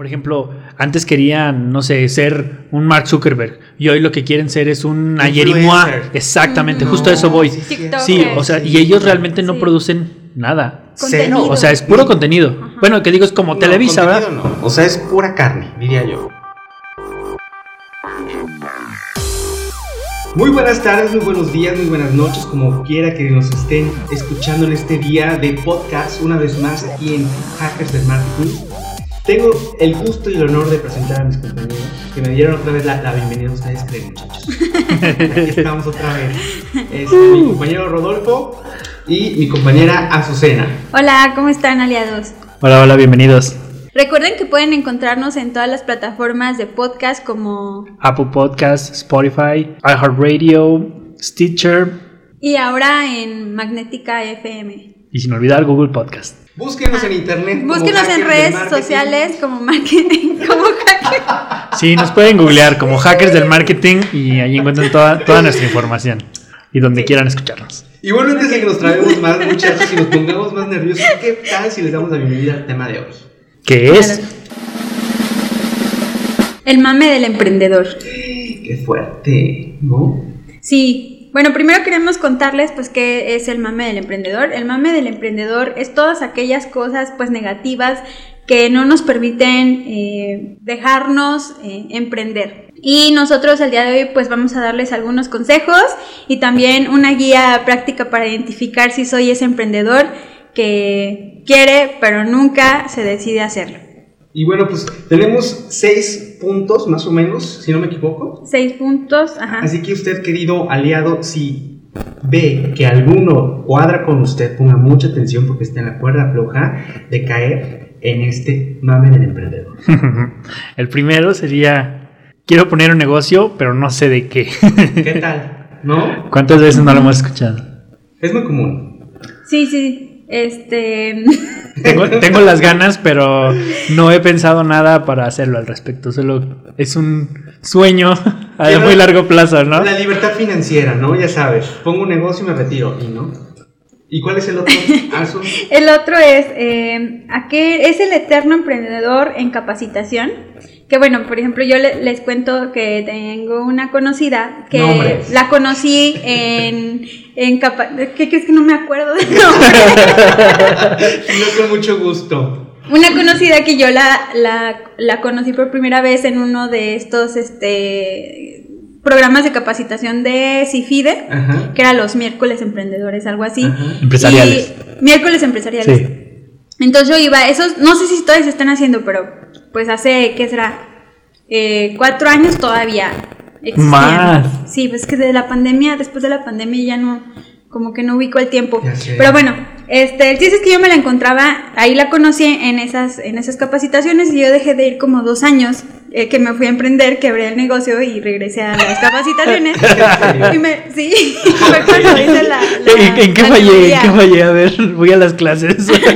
Por ejemplo, antes querían, no sé, ser un Mark Zuckerberg y hoy lo que quieren ser es un Ayerimua. Exactamente, justo a eso voy. Sí, o sea, y ellos realmente no producen nada. Contenido. O sea, es puro contenido. Bueno, que digo, es como Televisa, ¿verdad? No. O sea, es pura carne, diría yo. Muy buenas tardes, muy buenos días, muy buenas noches, como quiera que nos estén escuchando en este día de podcast, una vez más aquí en Hackers del Marketing. Tengo el gusto y el honor de presentar a mis compañeros que me dieron otra vez la, la bienvenida. ¿Ustedes creen, muchachos? Aquí estamos otra vez. Este, mi compañero Rodolfo y mi compañera Azucena. Hola, ¿cómo están aliados? Hola, hola, bienvenidos. Recuerden que pueden encontrarnos en todas las plataformas de podcast como Apple Podcasts, Spotify, iHeartRadio, Stitcher y ahora en Magnética FM. Y sin olvidar Google Podcast. Búsquenos en internet. Búsquenos en Hackers redes sociales como marketing, como hacker. Sí, nos pueden googlear como hackers del marketing y ahí encuentran toda, toda nuestra información y donde quieran escucharnos. Y bueno, antes de que nos traigamos más, muchachos, y nos pongamos más nerviosos, ¿qué tal si les damos la bienvenida al tema de hoy? ¿Qué es? El mame del emprendedor. Qué fuerte, ¿no? Sí, bueno, primero queremos contarles pues qué es el mame del emprendedor. El mame del emprendedor es todas aquellas cosas pues negativas que no nos permiten eh, dejarnos eh, emprender. Y nosotros el día de hoy pues vamos a darles algunos consejos y también una guía práctica para identificar si soy ese emprendedor que quiere pero nunca se decide hacerlo. Y bueno, pues tenemos seis puntos más o menos, si no me equivoco. Seis puntos, ajá. Así que usted, querido aliado, si ve que alguno cuadra con usted, ponga mucha atención porque está en la cuerda floja de caer en este mame del emprendedor. El primero sería, quiero poner un negocio, pero no sé de qué. ¿Qué tal? ¿No? ¿Cuántas veces no lo hemos escuchado? Es muy común. Sí, sí, este... Tengo, tengo las ganas, pero no he pensado nada para hacerlo al respecto. Solo es un sueño a Pero- muy largo plazo, ¿no? La libertad financiera, ¿no? Ya sabes, pongo un negocio y me retiro, ¿y no? ¿Y cuál es el otro? Azu? El otro es, eh, aquel, es el eterno emprendedor en capacitación. Que bueno, por ejemplo, yo le- les cuento que tengo una conocida que Nombres. la conocí en, en capa- ¿Qué crees que no me acuerdo del nombre? No, con mucho gusto. Una conocida que yo la, la, la conocí por primera vez en uno de estos este, programas de capacitación de CIFIDE, Ajá. que era los miércoles emprendedores, algo así. Ajá. Empresariales. Y- miércoles empresariales. Sí. Entonces yo iba, esos, no sé si todavía se están haciendo, pero pues hace, ¿qué será? Eh, cuatro años todavía existían. Más. Sí, pues que de la pandemia, después de la pandemia ya no, como que no ubico el tiempo. Pero bueno, este, el chiste es que yo me la encontraba, ahí la conocí en esas, en esas capacitaciones y yo dejé de ir como dos años, eh, que me fui a emprender, quebré el negocio y regresé a las capacitaciones. y me, sí, fue cuando hice la... la- ¿En, en qué la fallé? ¿En qué fallé? A ver, voy a las clases.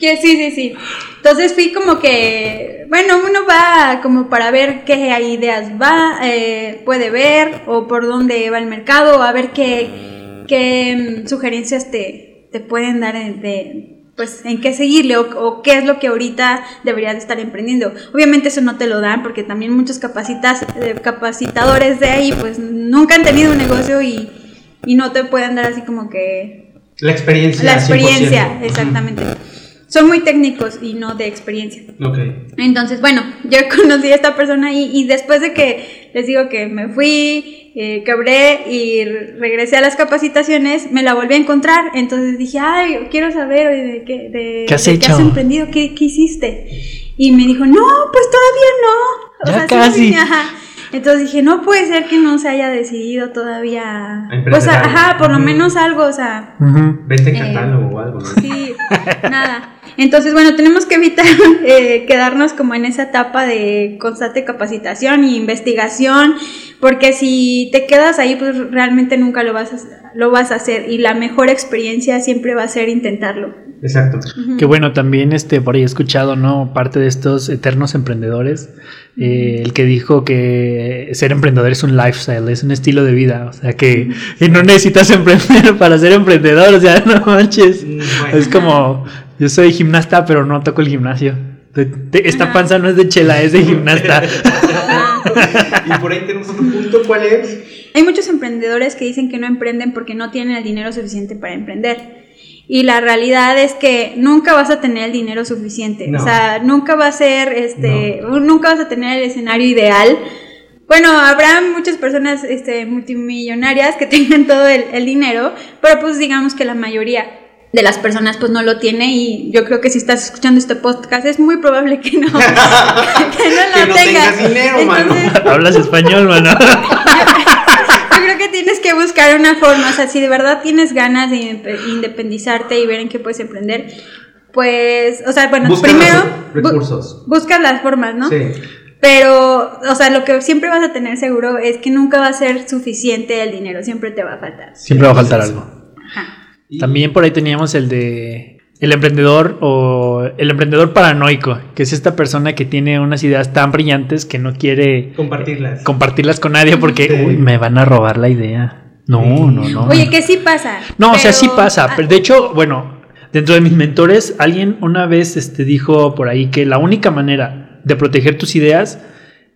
Que sí, sí, sí. Entonces fui como que, bueno, uno va como para ver qué ideas va, eh, puede ver o por dónde va el mercado, a ver qué, qué mm, sugerencias te, te pueden dar de, pues, en qué seguirle o, o qué es lo que ahorita deberías de estar emprendiendo. Obviamente eso no te lo dan porque también muchos capacitas, eh, capacitadores de ahí pues nunca han tenido un negocio y, y no te pueden dar así como que La experiencia. la experiencia, 100%. exactamente. Son muy técnicos y no de experiencia. Ok. Entonces, bueno, yo conocí a esta persona y, y después de que les digo que me fui, eh, quebré y re- regresé a las capacitaciones, me la volví a encontrar. Entonces dije, ay, quiero saber de qué, de, ¿Qué has de hecho? emprendido, qué, qué hiciste. Y me dijo, no, pues todavía no. Ya sí, casi. sí, ajá. Entonces dije, no puede ser que no se haya decidido todavía. A emprender Pues, ajá, por lo menos algo, o sea, Ujú. Vente Eh, catálogo o algo, ¿no? Sí, nada. Entonces, bueno, tenemos que evitar eh, quedarnos como en esa etapa de constante capacitación y investigación, porque si te quedas ahí, pues realmente nunca lo vas a, lo vas a hacer y la mejor experiencia siempre va a ser intentarlo. Exacto. Que bueno, también este, por ahí he escuchado, ¿no? Parte de estos eternos emprendedores, eh, el que dijo que ser emprendedor es un lifestyle, es un estilo de vida, o sea que y no necesitas emprender para ser emprendedor, o sea, no manches. Mm, bueno. Es como, yo soy gimnasta, pero no toco el gimnasio. Esta panza no es de chela, es de gimnasta. y por ahí tenemos otro punto, ¿cuál es? Hay muchos emprendedores que dicen que no emprenden porque no tienen el dinero suficiente para emprender. Y la realidad es que nunca vas a tener el dinero suficiente. No. O sea, nunca va a ser, este, nunca vas a tener el escenario ideal. Bueno, habrá muchas personas este, multimillonarias que tengan todo el, el dinero, pero pues digamos que la mayoría de las personas pues no lo tiene y yo creo que si estás escuchando este podcast es muy probable que no, que no lo Que no tengas. tengas dinero, mano. Entonces, Hablas español, mano. yo creo que tienes que buscar una forma, o sea, si de verdad tienes ganas de inde- independizarte y ver en qué puedes emprender, pues, o sea, bueno, Busca primero los bu- recursos. buscas las formas, ¿no? Sí. Pero, o sea, lo que siempre vas a tener seguro es que nunca va a ser suficiente el dinero, siempre te va a faltar. Siempre va a faltar algo. Ajá. Y- También por ahí teníamos el de el emprendedor o el emprendedor paranoico, que es esta persona que tiene unas ideas tan brillantes que no quiere Compartirlas. compartirlas con nadie porque Sí. "Uy, me van a robar la idea. No, Sí. no, no. Oye, que sí pasa. No, o sea, sí pasa. ah, Pero de hecho, bueno, dentro de mis mentores, alguien una vez este, dijo por ahí que la única manera de proteger tus ideas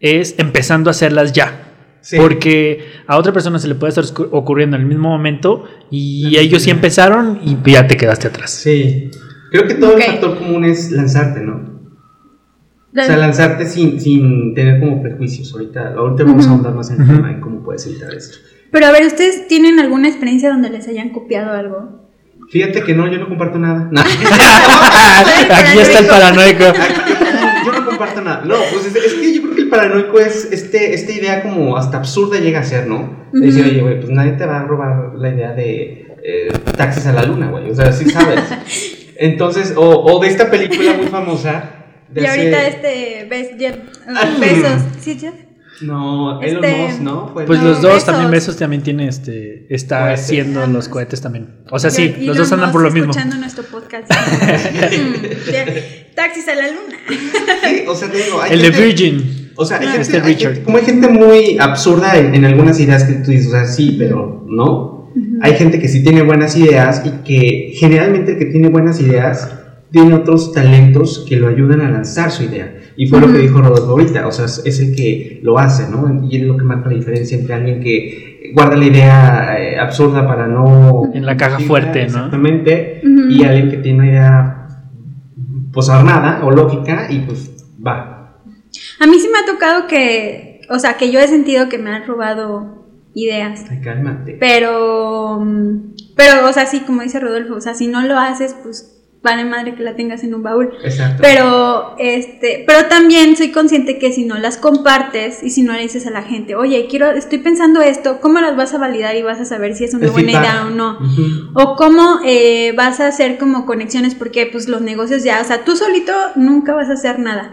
es empezando a hacerlas ya. Sí. Porque a otra persona se le puede estar ocurriendo en el mismo momento y La ellos sí empezaron y ya te quedaste atrás. Sí. Creo que todo el factor común es lanzarte, ¿no? O sea, lanzarte sin, sin tener como prejuicios. Ahorita, ahorita vamos a ahondar más en el tema en cómo puedes evitar esto. Pero a ver, ¿ustedes tienen alguna experiencia donde les hayan copiado algo? Fíjate que no, yo no comparto nada. No. Aquí está el paranoico. comparto nada. No, pues es, es que yo creo que el paranoico es este, esta idea como hasta absurda llega a ser, ¿no? De decir, oye, güey, pues nadie te va a robar la idea de eh, taxis a la luna, güey. O sea, sí sabes. Entonces, o, o de esta película muy famosa. de Y hace- ahorita este, Bes- Jeff- Ah, besos. ¿Sí, Jeff? No, Elon este- Musk, ¿no? Pues No, los dos también, Besos también tiene este, está Cohetes. haciendo los cohetes también. O sea, sí, y los dos andan por lo mismo. escuchando nuestro podcast. Mm, Taxis a la luna. Sí, o sea, te digo, hay El de gente- Virgin. O sea, hay gente, este hay Richard. gente- como hay gente muy absurda en, en algunas ideas que tú dices, o sea, sí, pero no. Hay gente que sí tiene buenas ideas y que generalmente el que tiene buenas ideas tiene otros talentos que lo ayudan a lanzar su idea. Y fue lo que dijo Rodolfo ahorita, o sea, es, el que lo hace, ¿no? Y es lo que marca la diferencia entre alguien que guarda la idea eh, absurda para no... En la caja fuerte, ¿no? Exactamente. Y alguien que tiene una idea pues armada o lógica y pues va. A mí sí me ha tocado que, o sea, que yo he sentido que me han robado ideas. Ay, cálmate. Pero, mm, pero, o sea, sí, como dice Rodolfo, o sea, si no lo haces, pues vale madre que la tengas en un baúl. Exacto. Pero, este, pero también soy consciente que si no las compartes y si no le dices a la gente, oye, quiero, estoy pensando esto, ¿cómo las vas a validar y vas a saber si es una El buena feedback. idea o no? O cómo eh, vas a hacer como conexiones, porque pues los negocios ya, o sea, tú solito nunca vas a hacer nada.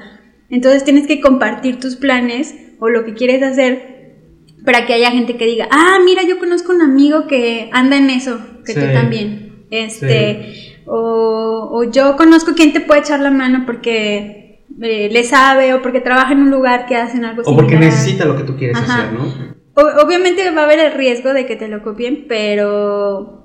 Entonces tienes que compartir tus planes o lo que quieres hacer para que haya gente que diga, ah, mira, yo conozco un amigo que anda en eso, que tú Sí. también. Este, o, o yo conozco quien te puede echar la mano porque eh, le sabe o porque trabaja en un lugar que hacen algo O porque similar. necesita lo que tú quieres Ajá. hacer, ¿no? O- obviamente va a haber el riesgo de que te lo copien, pero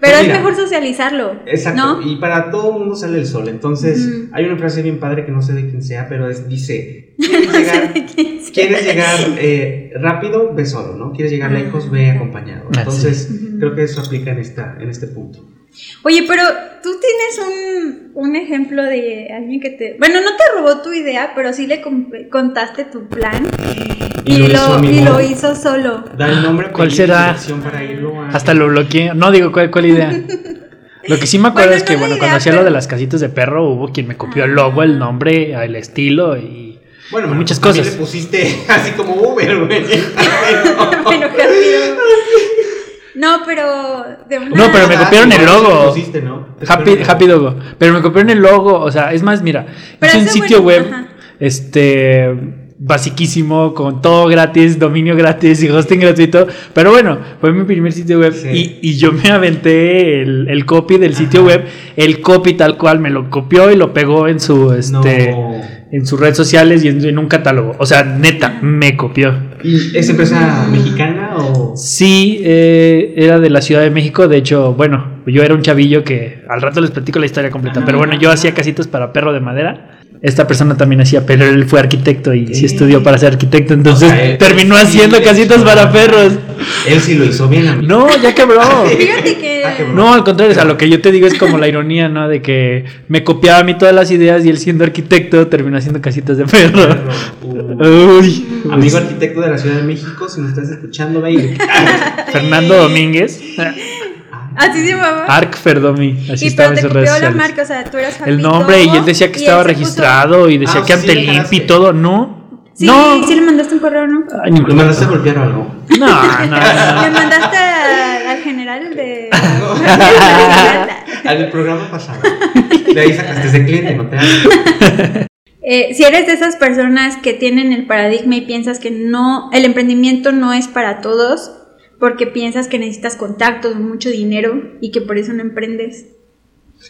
pero Pues es mejor socializarlo, Exacto. ¿no? Y para todo el mundo sale el sol. Entonces, hay una frase bien padre que no sé de quién sea, pero es, dice, ¿quieres No llegar, quién sea. ¿quieres llegar eh, rápido? Ve solo, ¿no? ¿Quieres llegar Ah, lejos? Ve ok. acompañado. Ah, Entonces, sí. Creo que eso aplica en, esta, en este punto. Oye, pero tú tienes un, un ejemplo de alguien que te... Bueno, no te robó tu idea, pero sí le contaste tu plan Y y, lo y lo hizo solo. Da el nombre, ¿Cuál será? para irlo a... Hasta lo bloqueé. No digo cuál, cuál idea. Lo que sí me acuerdo Bueno, es que, no bueno, idea, cuando hacía lo pero- de las casitas de perro, hubo quien me copió el logo, el nombre, el estilo y Bueno, y muchas cosas. le pusiste así como Uber, güey. Bueno, Javier. No, pero de una... No, pero me Ah, copiaron el logo. pusiste, ¿no? Happy, Happy Dogo. Pero me copiaron el logo. O sea, es más, mira, Pero hice un sitio bueno, web, ajá. este, basiquísimo, con todo gratis, dominio gratis y hosting gratuito. Pero bueno, fue mi primer sitio web Sí. y, y yo me aventé el, el copy del sitio Ajá. web. El copy tal cual me lo copió y lo pegó en su, este, No. en sus redes sociales y en, en un catálogo. O sea, neta, me copió. ¿Y es empresa mexicana o...? Sí, eh, era de la Ciudad de México. De hecho, bueno, yo era un chavillo que al rato les platico la historia completa. Pero bueno, yo hacía casitas para perro de madera. Esta persona también hacía, pero él fue arquitecto y sí, estudió para ser arquitecto, entonces O sea, él- terminó haciendo sí casitas hizo- para perros. Él sí lo hizo bien, amigo. No, ya quebró. Fíjate que. Ah, No, al contrario, o sea, lo que yo te digo es como la ironía, ¿no? De que me copiaba a mí todas las ideas y él siendo arquitecto terminó haciendo casitas de perro. Uh, Uy, Amigo arquitecto de la Ciudad de México, si nos estás escuchando, ve. Fernando Domínguez, Así se llamaba. Arc Ferdomi, así y estaba pero en sus redes la sociales. marca, o sea, tú eras El nombre y él decía que estaba puso- registrado y decía Ah, que sí, ante le limpi y todo, ¿no? Sí, no. sí le mandaste un correo, ¿no? Ay, ni- ¿Lo mandaste a golpear o algo? No, no, no. Le mandaste al, al general de. Al programa pasado. De ahí sacaste ese cliente, no te hagas. Eh, si eres de esas personas que tienen el paradigma y piensas que no, el emprendimiento no es para todos, porque piensas que necesitas contactos, mucho dinero y que por eso no emprendes.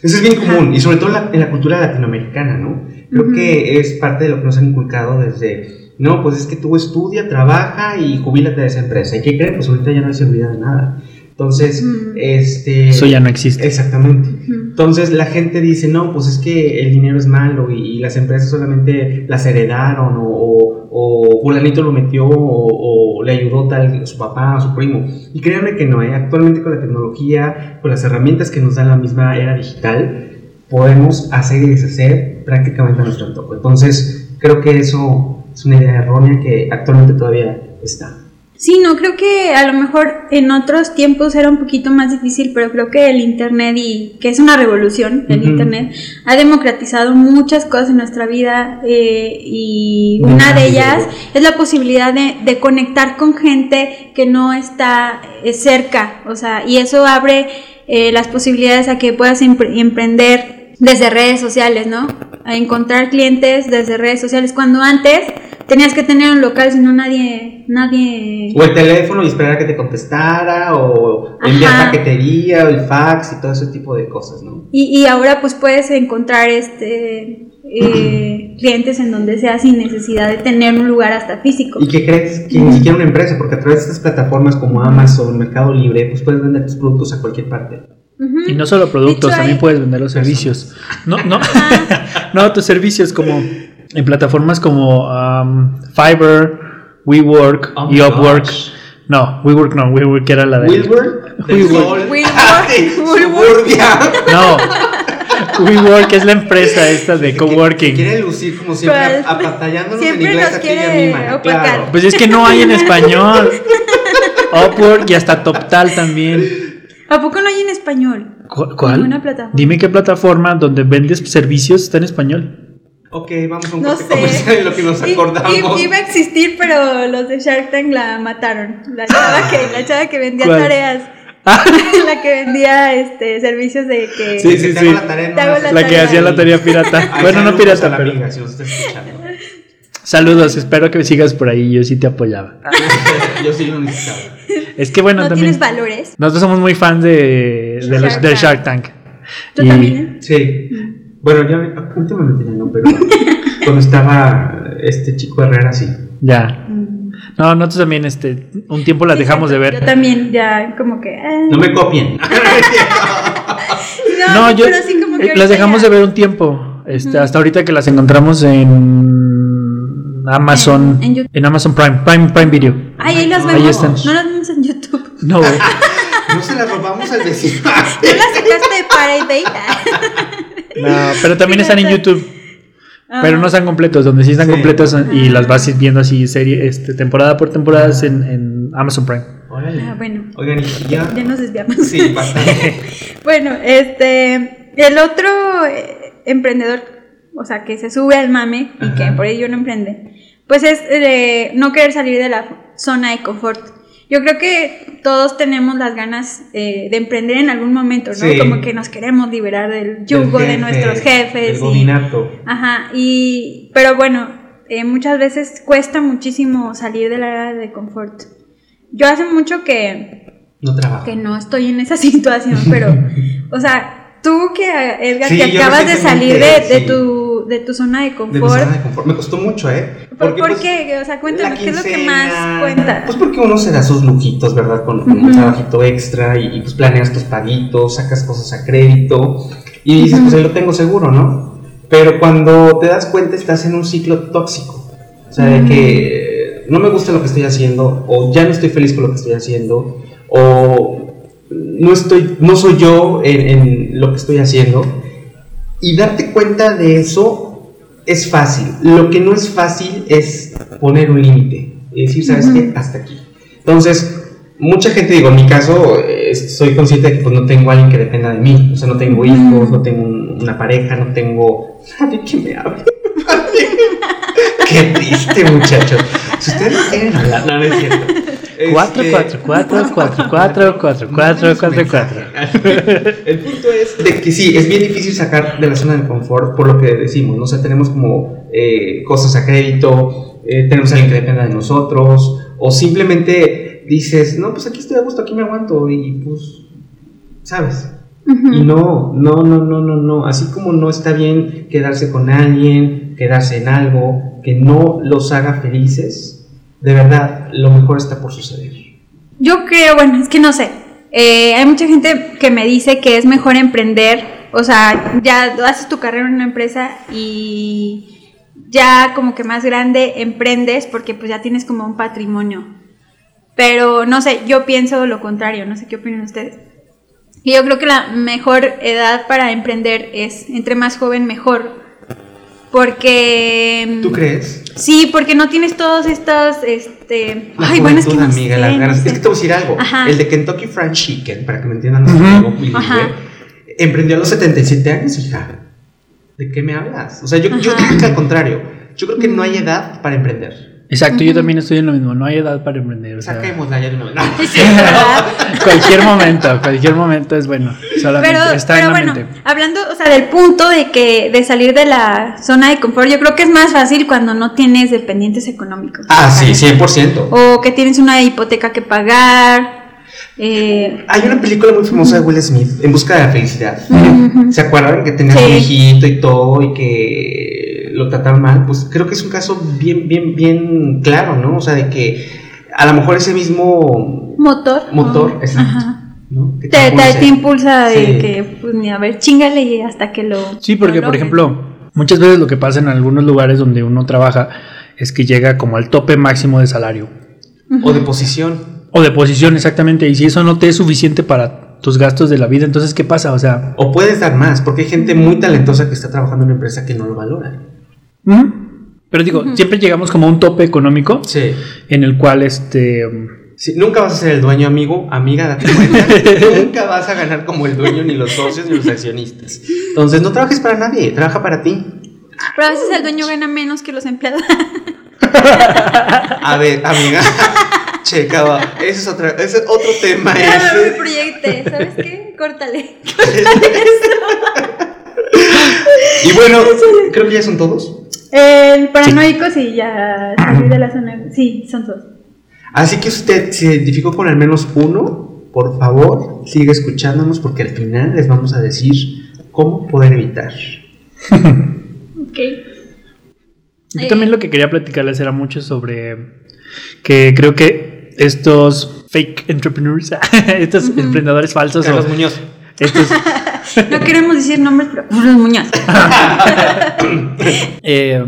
Eso es bien común, y sobre todo en la, en la cultura latinoamericana, ¿no? Creo que es parte de lo que nos han inculcado desde, no, pues es que tú estudia, trabaja y jubílate de esa empresa. ¿Y qué creen? Pues ahorita ya no hay seguridad de nada. Entonces, Mm. este... Eso ya no existe. Exactamente. Entonces la gente dice, no, pues es que el dinero es malo y, y las empresas solamente las heredaron o, o, o fulanito lo metió o, o le ayudó tal su papá o su primo. Y créanme que no, ¿eh? actualmente con la tecnología, con las herramientas que nos da la misma era digital, podemos hacer y deshacer prácticamente a nuestro antojo. Entonces creo que eso es una idea errónea que actualmente todavía está. Sí, no, creo que a lo mejor en otros tiempos era un poquito más difícil, pero creo que el Internet y que es una revolución, el. Internet ha democratizado muchas cosas en nuestra vida eh, y una de ellas es la posibilidad de, de conectar con gente que no está eh, cerca, o sea, y eso abre eh, las posibilidades a que puedas empre- emprender desde redes sociales, ¿no? A encontrar clientes desde redes sociales, cuando antes tenías que tener un local, si no nadie, nadie... O el teléfono y esperar a que te contestara, o enviar Ajá. paquetería, o el fax y todo ese tipo de cosas, ¿no? Y, y ahora pues puedes encontrar este eh, clientes en donde sea sin necesidad de tener un lugar hasta físico. ¿Y qué crees? Que ni siquiera una empresa, porque a través de estas plataformas como Amazon, Mercado Libre, pues puedes vender tus productos a cualquier parte. Y no solo productos, Dicho también puedes vender los servicios. No, no, no, tus servicios como en plataformas como um, Fiverr, WeWork Oh y Upwork. gosh. No, WeWork no, WeWork era la de. Wilbur. de Wilbur. Suburbia. No, WeWork es la empresa esta de coworking. Quiere lucir como siempre, ¿Cuál? apatallándonos en Siempre inglés nos quiere. Claro. Pues es que no hay en español. Upwork y hasta TopTal también. ¿A poco no hay en español? ¿Cu- ¿Cuál? Ninguna plataforma. Dime qué plataforma donde vendes servicios está en español. Ok, vamos a un No corte sé. lo que nos I- acordamos. i- iba a existir, pero los de Shark Tank la mataron. La chava que, la chava que vendía ¿Cuál? tareas. la que vendía este servicios de que Sí, sí, te sí. hago la tarea, no hago la La que hacía la tarea pirata. Ay, Bueno, no pirata, la pero. amiga, si nos está escuchando. Saludos, espero que sigas por ahí. Yo sí te apoyaba. Yo sí lo necesitaba. Es que bueno, no también. tienes valores. Nosotros somos muy fans de, de los, Shark del Tank. Shark Tank. ¿Tú Y- también? Sí. Bueno, yo últimamente ya no, pero cuando estaba este chico Herrera, sí. Ya. No, nosotros también, este, un tiempo las Sí, dejamos de cierto. Yo ver. también, ya, como que. eh. No me copien. No, No, yo pero sí como que eh, las dejamos ya- de ver un tiempo. Este, hasta ahorita que las encontramos en Amazon, En- en YouTube. en Amazon Prime, Prime, Prime Video. Ay, ahí las Ahí vemos. están. No las vemos en YouTube. No, No se la robamos al vecino. ¿No las sacaste de Bay? No, pero también están en YouTube. Ah. Pero no están completos, donde sí están Sí. completos y las vas viendo así serie, este, temporada por temporada es en, en Amazon Prime. Órale. Ah, bueno. Oigan, y ya. Ya nos desviamos. Sí, bastante. Bueno, este, el otro eh, emprendedor, o sea, que se sube al mame y que por ello no emprende, pues es eh, no querer salir de la zona de confort. Yo creo que todos tenemos las ganas eh, de emprender en algún momento, ¿no? Sí. Como que nos queremos liberar del yugo de nuestros jefes. Del y-. Ajá, y, pero bueno, eh, muchas veces cuesta muchísimo salir del área de confort. Yo hace mucho que, No trabajo. que no estoy en esa situación, pero, o sea, tú que, Edgar, Sí, que acabas de salir de, de sí. tu, de tu zona de De mi confort, zona de confort. Me costó mucho, ¿eh? ¿por, por pues, qué? O sea, cuéntame, ¿qué es lo que más cuenta? Pues porque uno se da sus lujitos, ¿verdad? Con, con un trabajito extra y, y, pues planeas tus paguitos, sacas cosas a crédito y dices, pues ahí lo tengo seguro, ¿no? pero cuando te das cuenta estás en un ciclo tóxico. O sea, de que no me gusta lo que estoy haciendo, o ya no estoy feliz con lo que estoy haciendo, o no, estoy, no soy yo en, en lo que estoy haciendo. Y darte cuenta de eso es fácil. Lo que no es fácil es poner un límite y decir, ¿sabes qué? Hasta aquí. Entonces, mucha gente, digo, en mi caso, eh, soy consciente de que pues, no tengo a alguien que dependa de mí. O sea, no tengo hijos, no tengo un- una pareja, no tengo nadie que me hable. Qué triste, muchachos. Si ustedes no quieren hablar, no, no es cierto. 4, Este, 4, 4, 4, 4, 4, 4, 4, 4. El punto es que sí, es bien difícil sacar de la zona de confort por lo que decimos, ¿no? O tenemos como eh, cosas a crédito, eh, tenemos a alguien que dependa de nosotros, o simplemente dices, no, pues aquí estoy a gusto, aquí me aguanto, y pues, ¿sabes? Y no, no, no, no, no, no. Así como no está bien quedarse con alguien, quedarse en algo que no los haga felices, de verdad, lo mejor está por suceder. Yo creo, bueno, es que no sé. Eh, hay mucha gente que me dice que es mejor emprender, o sea, ya haces tu carrera en una empresa y ya como que más grande emprendes porque pues ya tienes como un patrimonio. Pero no sé, yo pienso lo contrario, no sé qué opinan ustedes. Y yo creo que la mejor edad para emprender es entre más joven mejor. Porque... ¿Tú crees? Sí, porque no tienes todos estos, este... La Ay, bueno, es que juventud, no amiga, sé, las no ganas. sé. Es que te voy a decir algo. Ajá. El de Kentucky Fried Chicken, para que me entiendan Ajá. emprendió a los 77 años, hija. ¿De qué me hablas? O sea, yo, yo creo que al contrario. Yo creo que no hay edad para emprender. Exacto, yo también estoy en lo mismo. No hay edad para emprender. O sea, Saquémosla ya de una vez. No. Cualquier momento, cualquier momento es bueno. Solamente Pero, está pero en la bueno, mente. hablando, o sea, del punto de que de salir de la zona de confort, yo creo que es más fácil cuando no tienes dependientes económicos. Ah, sí, 100%. O que tienes una hipoteca que pagar. Eh, Hay una película muy famosa de Will Smith, En busca de la felicidad. ¿Se acuerdan que tenía Sí. un hijito y todo y que lo trataron mal? Pues creo que es un caso bien, bien, bien claro, ¿no? O sea, de que a lo mejor ese mismo motor. motor, ¿no? exacto, Ajá. ¿no? Te, te, impulsa de Sí. que, pues, ni a ver, chingale y hasta que lo. Sí, porque lo por ejemplo, muchas veces lo que pasa en algunos lugares donde uno trabaja es que llega como al tope máximo de salario O de posición. o de posición exactamente y si eso no te es suficiente para tus gastos de la vida, entonces ¿qué pasa? O sea, O puedes dar más, porque hay gente muy talentosa que está trabajando en una empresa que no lo valora. Pero digo, siempre llegamos como a un tope económico Sí. en el cual este Sí, nunca vas a ser el dueño, amigo, amiga, date cuenta. nunca vas a ganar como el dueño, ni los socios, ni los accionistas. Entonces, no trabajes para nadie, trabaja para ti. Pero a veces el dueño gana menos que los empleados. A ver, amiga, checa, va. Ese es, otra, ese es otro tema. Ya no me Ese. proyecté, ¿sabes qué? Córtale. Y bueno, creo que ya son todos. El paranoico sí, ya salí de la zona. Sí, son dos. Así que usted se identificó con al menos uno, por favor, sigue escuchándonos porque al final les vamos a decir cómo poder evitar. Ok. Yo también lo que quería platicarles era mucho sobre que creo que estos fake entrepreneurs, estos emprendedores falsos, o Carlos Muñoz. estos, No queremos decir nombres, pero los Muñoz. eh,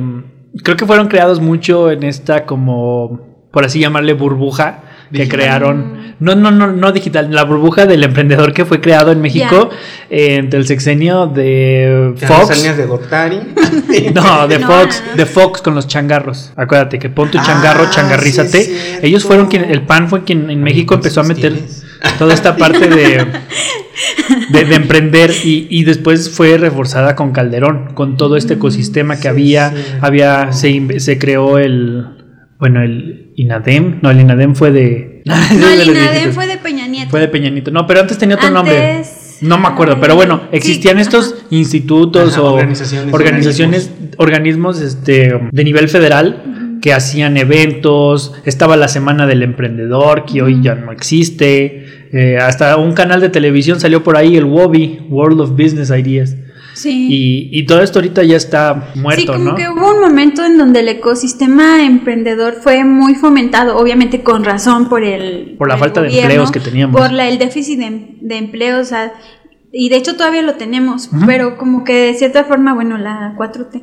creo que fueron creados mucho en esta como, por así llamarle, burbuja que Digital. crearon. No, no, no, no digital, la burbuja del emprendedor que fue creado en México eh, entre el sexenio de Carlos Fox. De Gortari. No, de No, Fox, no, no. de Fox con los changarros. Acuérdate que pon tu Ah, changarro, changarrízate. sí es cierto. Ellos fueron quien, el PAN fue quien en México ¿cuántos empezó a meter tienes? Toda esta parte de, de, de emprender y, y después fue reforzada con Calderón, con todo este ecosistema que Sí, había, sí. había, se, inve- se creó el, bueno, el INADEM, no, el INADEM fue de... No, el INADEM fue de Peña Nieto. Fue de Peña Nieto. No, pero antes tenía otro nombre. No me acuerdo, pero bueno, Sí, existían estos institutos Ajá, o organizaciones, organizaciones, organismos este, de nivel federal que hacían eventos. Estaba la Semana del Emprendedor, que hoy ya no existe. eh, hasta un canal de televisión salió por ahí, el WOBI, World of Business Ideas. Sí. Y, y todo esto ahorita ya está muerto, sí, como ¿no? que hubo un momento en donde el ecosistema emprendedor fue muy fomentado, obviamente con razón por el... Por la falta de gobierno, empleos que teníamos. Por la- el déficit de, de empleos, o sea, y de hecho todavía lo tenemos, pero como que de cierta forma, bueno, la 4T,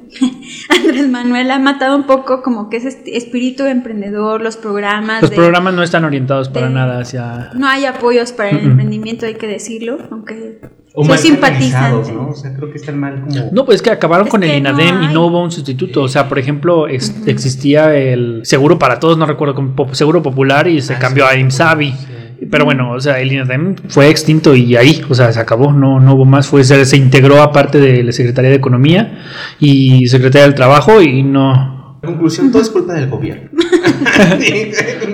Andrés Manuel ha matado un poco como que ese espíritu emprendedor, los programas. Los de- programas no están orientados para de- nada hacia... No hay apoyos para el emprendimiento, hay que decirlo, aunque O soy mal simpatizante. ¿no? O sea, creo que están mal como. No, pues es que acabaron Es con el no INADEM y no hubo un sustituto. O sea, por ejemplo, ex- existía el seguro para todos, no recuerdo, seguro popular y se Ah, cambió sí. a IMSABI. Sí. Pero bueno, o sea, el INADEM fue extinto y ahí, o sea, se acabó, no, no hubo más. Fue, se, se integró aparte de la Secretaría de Economía y Secretaría del Trabajo y no. En conclusión, todo es culpa del gobierno.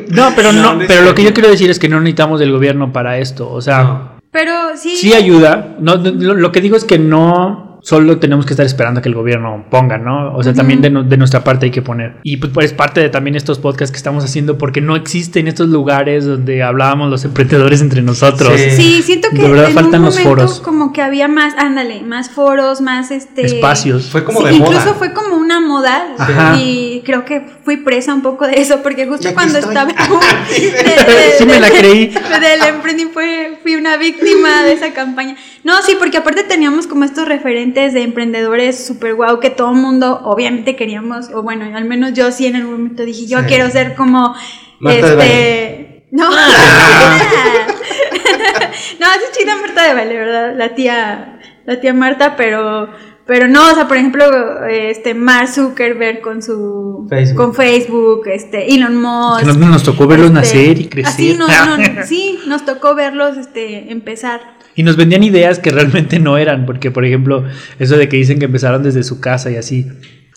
No, pero no, pero lo que yo quiero decir es que no necesitamos del gobierno para esto. O sea, No. Pero sí. sí ayuda. No, no, lo, lo que digo es que no solo tenemos que estar esperando a que el gobierno ponga, ¿no? O sea, también de, nu- de nuestra parte hay que poner. Y pues, pues, es parte de también estos podcasts que estamos haciendo porque no existen estos lugares donde hablábamos los emprendedores entre nosotros. Sí. Sí, siento que De verdad en faltan un los foros. como que había más, ándale, más foros, más este Espacios. Fue como Sí, de incluso moda. fue como una moda Ajá. y creo que fui presa un poco de eso porque justo cuando estoy. estaba Sí. de- de- Sí me la creí. del emprendimiento fue, fui una víctima de esa campaña. No, sí, porque aparte teníamos como estos referentes de emprendedores súper guau que todo el mundo obviamente queríamos, o bueno, al menos yo sí en algún momento dije, yo Sí. quiero ser como Marta de este no, Ah. no, es chida Marta de Valle, ¿verdad? La tía, la tía Marta, pero, pero no, o sea, por ejemplo, este Mark Zuckerberg con su Facebook. con Facebook, este Elon Musk. Nos, nos tocó verlos este, nacer y crecer. Así, no, no, sí, nos tocó verlos este, empezar. Y nos vendían ideas que realmente no eran, porque por ejemplo, eso de que dicen que empezaron desde su casa y así.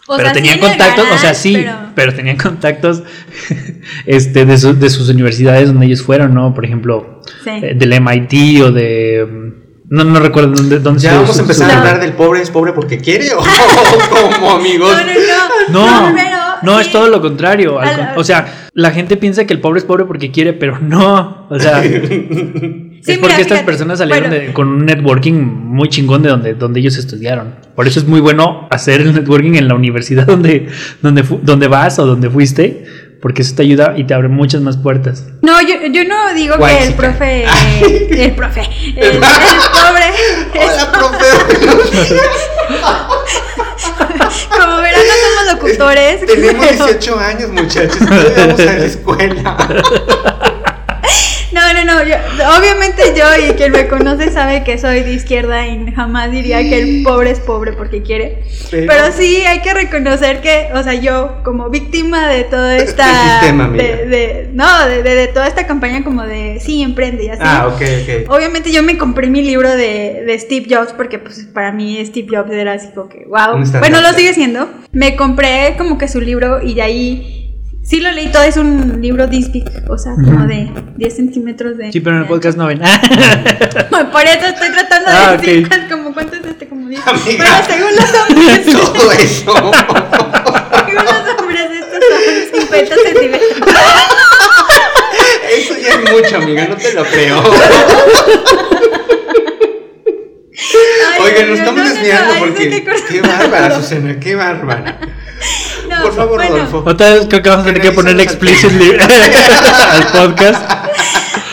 O pero sea, tenían sí contactos, o sea, sí, pero- pero, tenían contactos este, de, su- de sus universidades donde ellos fueron, ¿no? Por ejemplo, Sí. eh, del MIT o de... mm, No, no recuerdo dónde, dónde Ya se- vamos a empezar su- a hablar del pobre es pobre porque quiere o como amigos. No, no, no. No, pero no, sí. es todo lo contrario. al o sea, la gente piensa que el pobre es pobre porque quiere, pero no. O sea, Sí, es porque mira, estas fíjate, personas salieron bueno. de- con un networking muy chingón de donde, donde ellos estudiaron. Por eso es muy bueno hacer el networking en la universidad donde, donde, donde vas o donde fuiste, porque eso te ayuda y te abre muchas más puertas. No, yo, yo no digo que el profe, el profe, el, el pobre, Hola, profe. como verán no somos locutores. Tenemos pero- 18 años, muchachos. Todavía vamos a la escuela. No, yo, obviamente yo y quien me conoce sabe que soy de izquierda y jamás diría que el pobre es pobre porque quiere. Pero- Pero, sí hay que reconocer que, o sea, yo como víctima de toda esta... Sistema, de, de- no, de, de- de toda esta campaña como de sí, emprende y así. Ah, ok, ok. Obviamente yo me compré mi libro de, de Steve Jobs porque pues para mí Steve Jobs era así como que wow. Bueno, lo sigue siendo. Me compré como que su libro y de ahí sí lo leí todo, es un libro big, o sea, como de 10 centímetros de... Sí, pero en el podcast no ven. ancho. Por eso estoy tratando de Ah, decir como cuánto es este, como 10. Amiga. Bueno, según los hombres, Todo eso. según los hombres estos son 50 centímetros. Eso ya es mucho, amiga. No te lo creo. Ay, Oigan, nos estamos no, no, no, desviando sí porque. Qué bárbara, Susana, qué bárbara. Por favor, bueno. Rodolfo. Otra vez creo que vamos a tener que ponerle explicitly al podcast.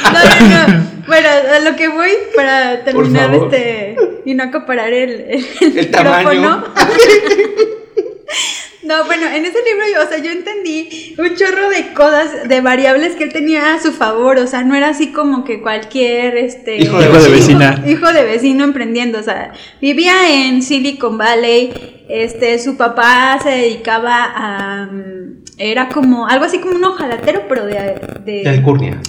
No, no, no. Bueno, a lo que voy para terminar este y no acaparar el, el, El tamaño. No, bueno, en ese libro yo, o sea, yo entendí un chorro de cosas, de variables que él tenía a su favor, o sea, no era así como que cualquier, este... Hijo de Hijo de vecino. vecina. Hijo de vecino emprendiendo, o sea, vivía en Silicon Valley, este, su papá se dedicaba a... mm, Era como, algo así como un ojalatero, pero de... de De alcurnia.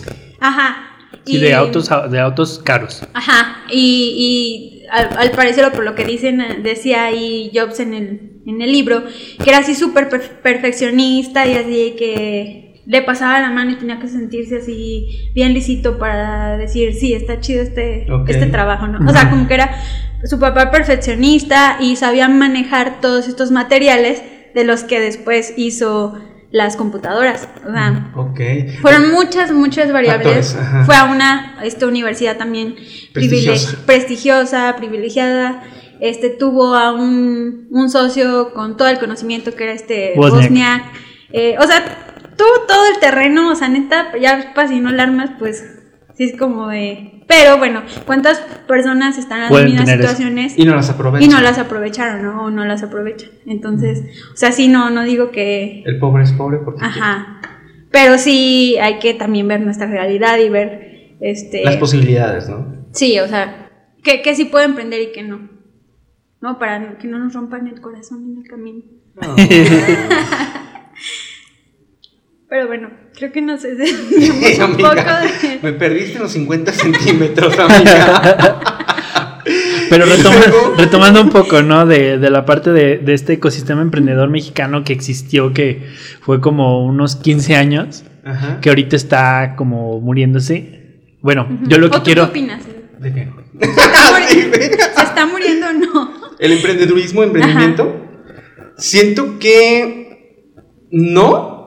Ajá. Sí, de autos, de autos caros. Ajá, y, y al, al parecer, o por lo que dicen, eh, decía ahí Jobs en el, en el libro, que era así súper per- perfeccionista y así que le pasaba la mano y tenía que sentirse así bien lisito para decir, sí, está chido este, este trabajo, ¿no? O sea, como que era su papá perfeccionista y sabía manejar todos estos materiales de los que después hizo las computadoras. O sea, Ok. fueron muchas, muchas variables. Factores. Fue a una esta universidad también Prestigiosa. privile- prestigiosa, privilegiada. Este tuvo a un, un socio con todo el conocimiento que era este Wozniak. Bosniak. Eh, o sea, tuvo todo el terreno, o sea, neta, ya para si no alarmas, pues Sí, es como de. Pero bueno, ¿cuántas personas están en las Pueden mismas eso. situaciones Y no las aprovechan. y no las aprovecharon, ¿no? O no las aprovechan. Entonces, o sea, sí, no, no digo que. El pobre es pobre porque Ajá. Pero sí hay que también ver nuestra realidad y ver. Este. las posibilidades, ¿no? Sí, o sea, que, que sí puedo emprender y que no. No, para que no nos rompan el corazón en el camino. Pero bueno, creo que nos desviamos un Amiga, poco de... Me perdiste los 50 centímetros, amiga. Pero retoma- retomando un poco, ¿no? De, de la parte de, de este ecosistema emprendedor mexicano que existió, que fue como unos 15 años, Ajá. que ahorita está como muriéndose. Bueno, yo lo ¿O que tú quiero... ¿Qué opinas? ¿De qué? ¿Se está, muri- Sí, ve. ¿Se está muriendo o no? El emprendedurismo, emprendimiento. Siento que no,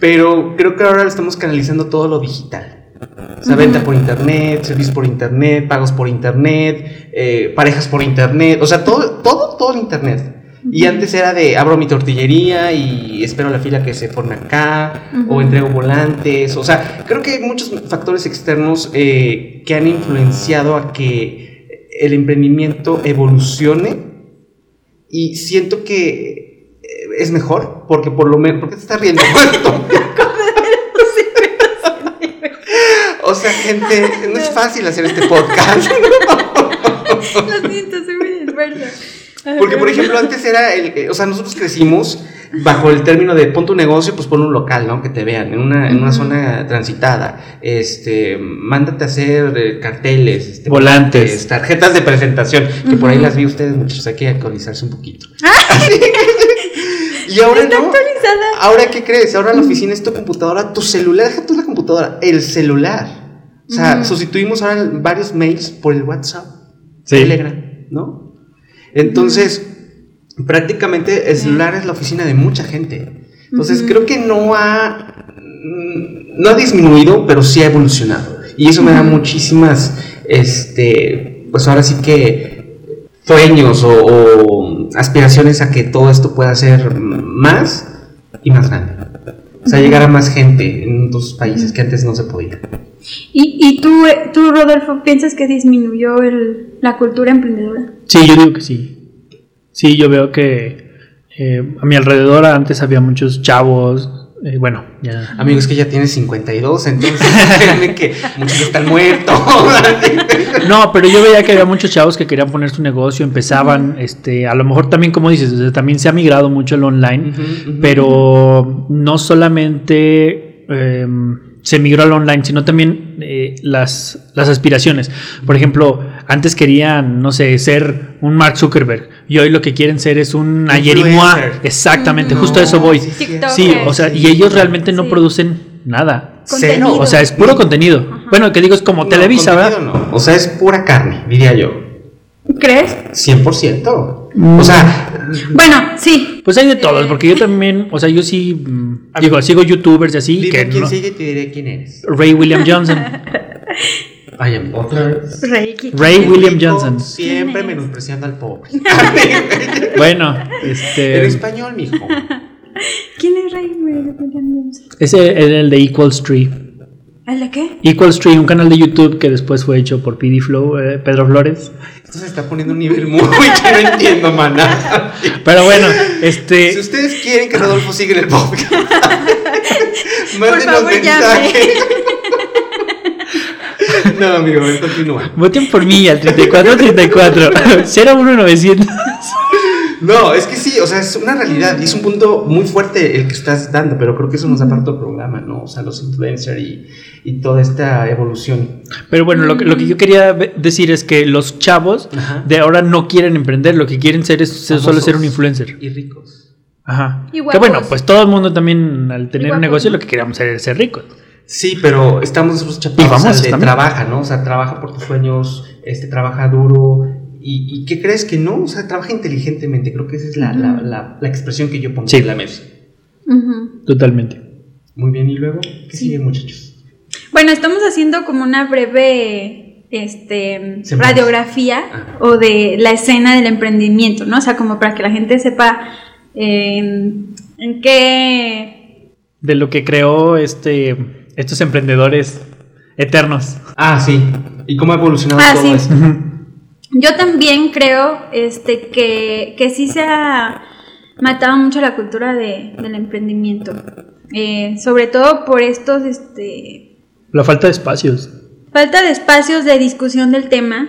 pero creo que ahora estamos canalizando todo lo digital. O sea, venta por internet, servicios por internet, pagos por internet, eh, parejas por internet, o sea, todo, todo, todo en internet. Y antes era de abro mi tortillería y espero la fila que se forme acá, o entrego volantes, o sea, creo que hay muchos factores externos eh, que han influenciado a que el emprendimiento evolucione. Y siento que es mejor, porque por lo menos, ¿por qué te estás riendo? o sea, gente, no es fácil hacer este podcast. Lo siento, soy muy dispersa. Porque, por ejemplo, antes era, el, o sea, nosotros crecimos bajo el término de pon tu negocio, pues pon un local, ¿no? Que te vean, en una, en una zona transitada. Este, mándate a hacer eh, carteles, este, Volantes. tarjetas de presentación, que por ahí las vi ustedes, muchachos, hay que actualizarse un poquito. y ahora Está no. actualizada. Ahora, ¿qué crees? Ahora la oficina es tu computadora, tu celular, deja tú la computadora, el celular. O sea, sustituimos ahora varios mails por el WhatsApp, Sí. Telegram, ¿no? Entonces, prácticamente el celular es la oficina de mucha gente. Entonces, creo que no ha, no ha disminuido, pero sí ha evolucionado. Y eso me da muchísimas, este, pues ahora sí que sueños o, o aspiraciones a que todo esto pueda ser más y más grande. O sea, llegar a más gente en otros países que antes no se podía. ¿Y, y tú, eh, tú, Rodolfo, piensas que disminuyó el, la cultura emprendedora? Sí, yo digo que sí. Sí, yo veo que eh, a mi alrededor antes había muchos chavos. Eh, bueno, ya. Amigos, que ya tiene 52, entonces créanme que muchos están muertos. No, pero yo veía que había muchos chavos que querían poner su negocio, empezaban, este, a lo mejor también, como dices, o sea, también se ha migrado mucho el online, pero no solamente eh, se migró al online, sino también eh, las, las aspiraciones. Por ejemplo, antes querían, no sé, ser un Mark Zuckerberg y hoy lo que quieren ser es un Ayeri Moa. Influencer. Exactamente, Ujú. justo a eso voy. sí, sí, TikTok. Sí, o sea, y ellos realmente no producen nada. Contenido. O sea, es puro contenido. Ajá. Bueno, que digo, es como No, Televisa, ¿verdad? no. O sea, es pura carne, diría yo. ¿Crees? 100%. Mm. O sea, Bueno, sí. Pues hay de todos, porque yo también, o sea, yo sí, mm, digo, sigo youtubers y así, dime que quién no- sigue y te diré quién eres. Ray William Johnson. Vaya, otra vez. Ray El William Johnson. Siempre menospreciando al pobre. Bueno, En este español, mijo. ¿Quién es Rey William Johnson? ese es el de Equals Tree. ¿El de qué? Equals Tree, un canal de YouTube que después fue hecho por PD Flow, eh, Pedro Flores. Esto se está poniendo a un nivel muy que no entiendo, maná. Pero bueno, Si este ustedes quieren que Rodolfo siga en el podcast, Por mándenos favor, mensaje. llame. No, amigo, continúa. voten por mí al 3434 01900. No, es que sí, o sea, es una realidad y es un punto muy fuerte el que estás dando, pero creo que eso nos para otro programa, ¿no? O sea, los influencers y, y toda esta evolución. Pero bueno, lo que, lo que yo quería decir es que los chavos Ajá. de ahora no quieren emprender, lo que quieren ser es solo ser un influencer. Y ricos. Ajá. Y que bueno, pues todo el mundo también al tener un negocio lo que queríamos hacer es ser ricos. Sí, pero estamos nosotros Y chapados de también. trabaja, ¿no? O sea, trabaja por tus sueños, este, trabaja duro. ¿Y, y qué crees que no? O sea, trabaja inteligentemente. Creo que esa es la, la, la, la expresión que yo pongo Sí. en la mesa. Ujú. Totalmente. Muy bien, ¿y luego? ¿Qué sigue, muchachos? Bueno, estamos haciendo como una breve este, radiografía Ah. o de la escena del emprendimiento, ¿no? O sea, como para que la gente sepa eh, en qué... De lo que creó este estos emprendedores eternos. Ah, sí. ¿Y cómo ha evolucionado Ah, todo sí. esto? Yo también creo este, que, que sí se ha matado mucho la cultura de- del emprendimiento. Eh, sobre todo por estos, este, La falta de espacios. Falta de espacios de discusión del tema.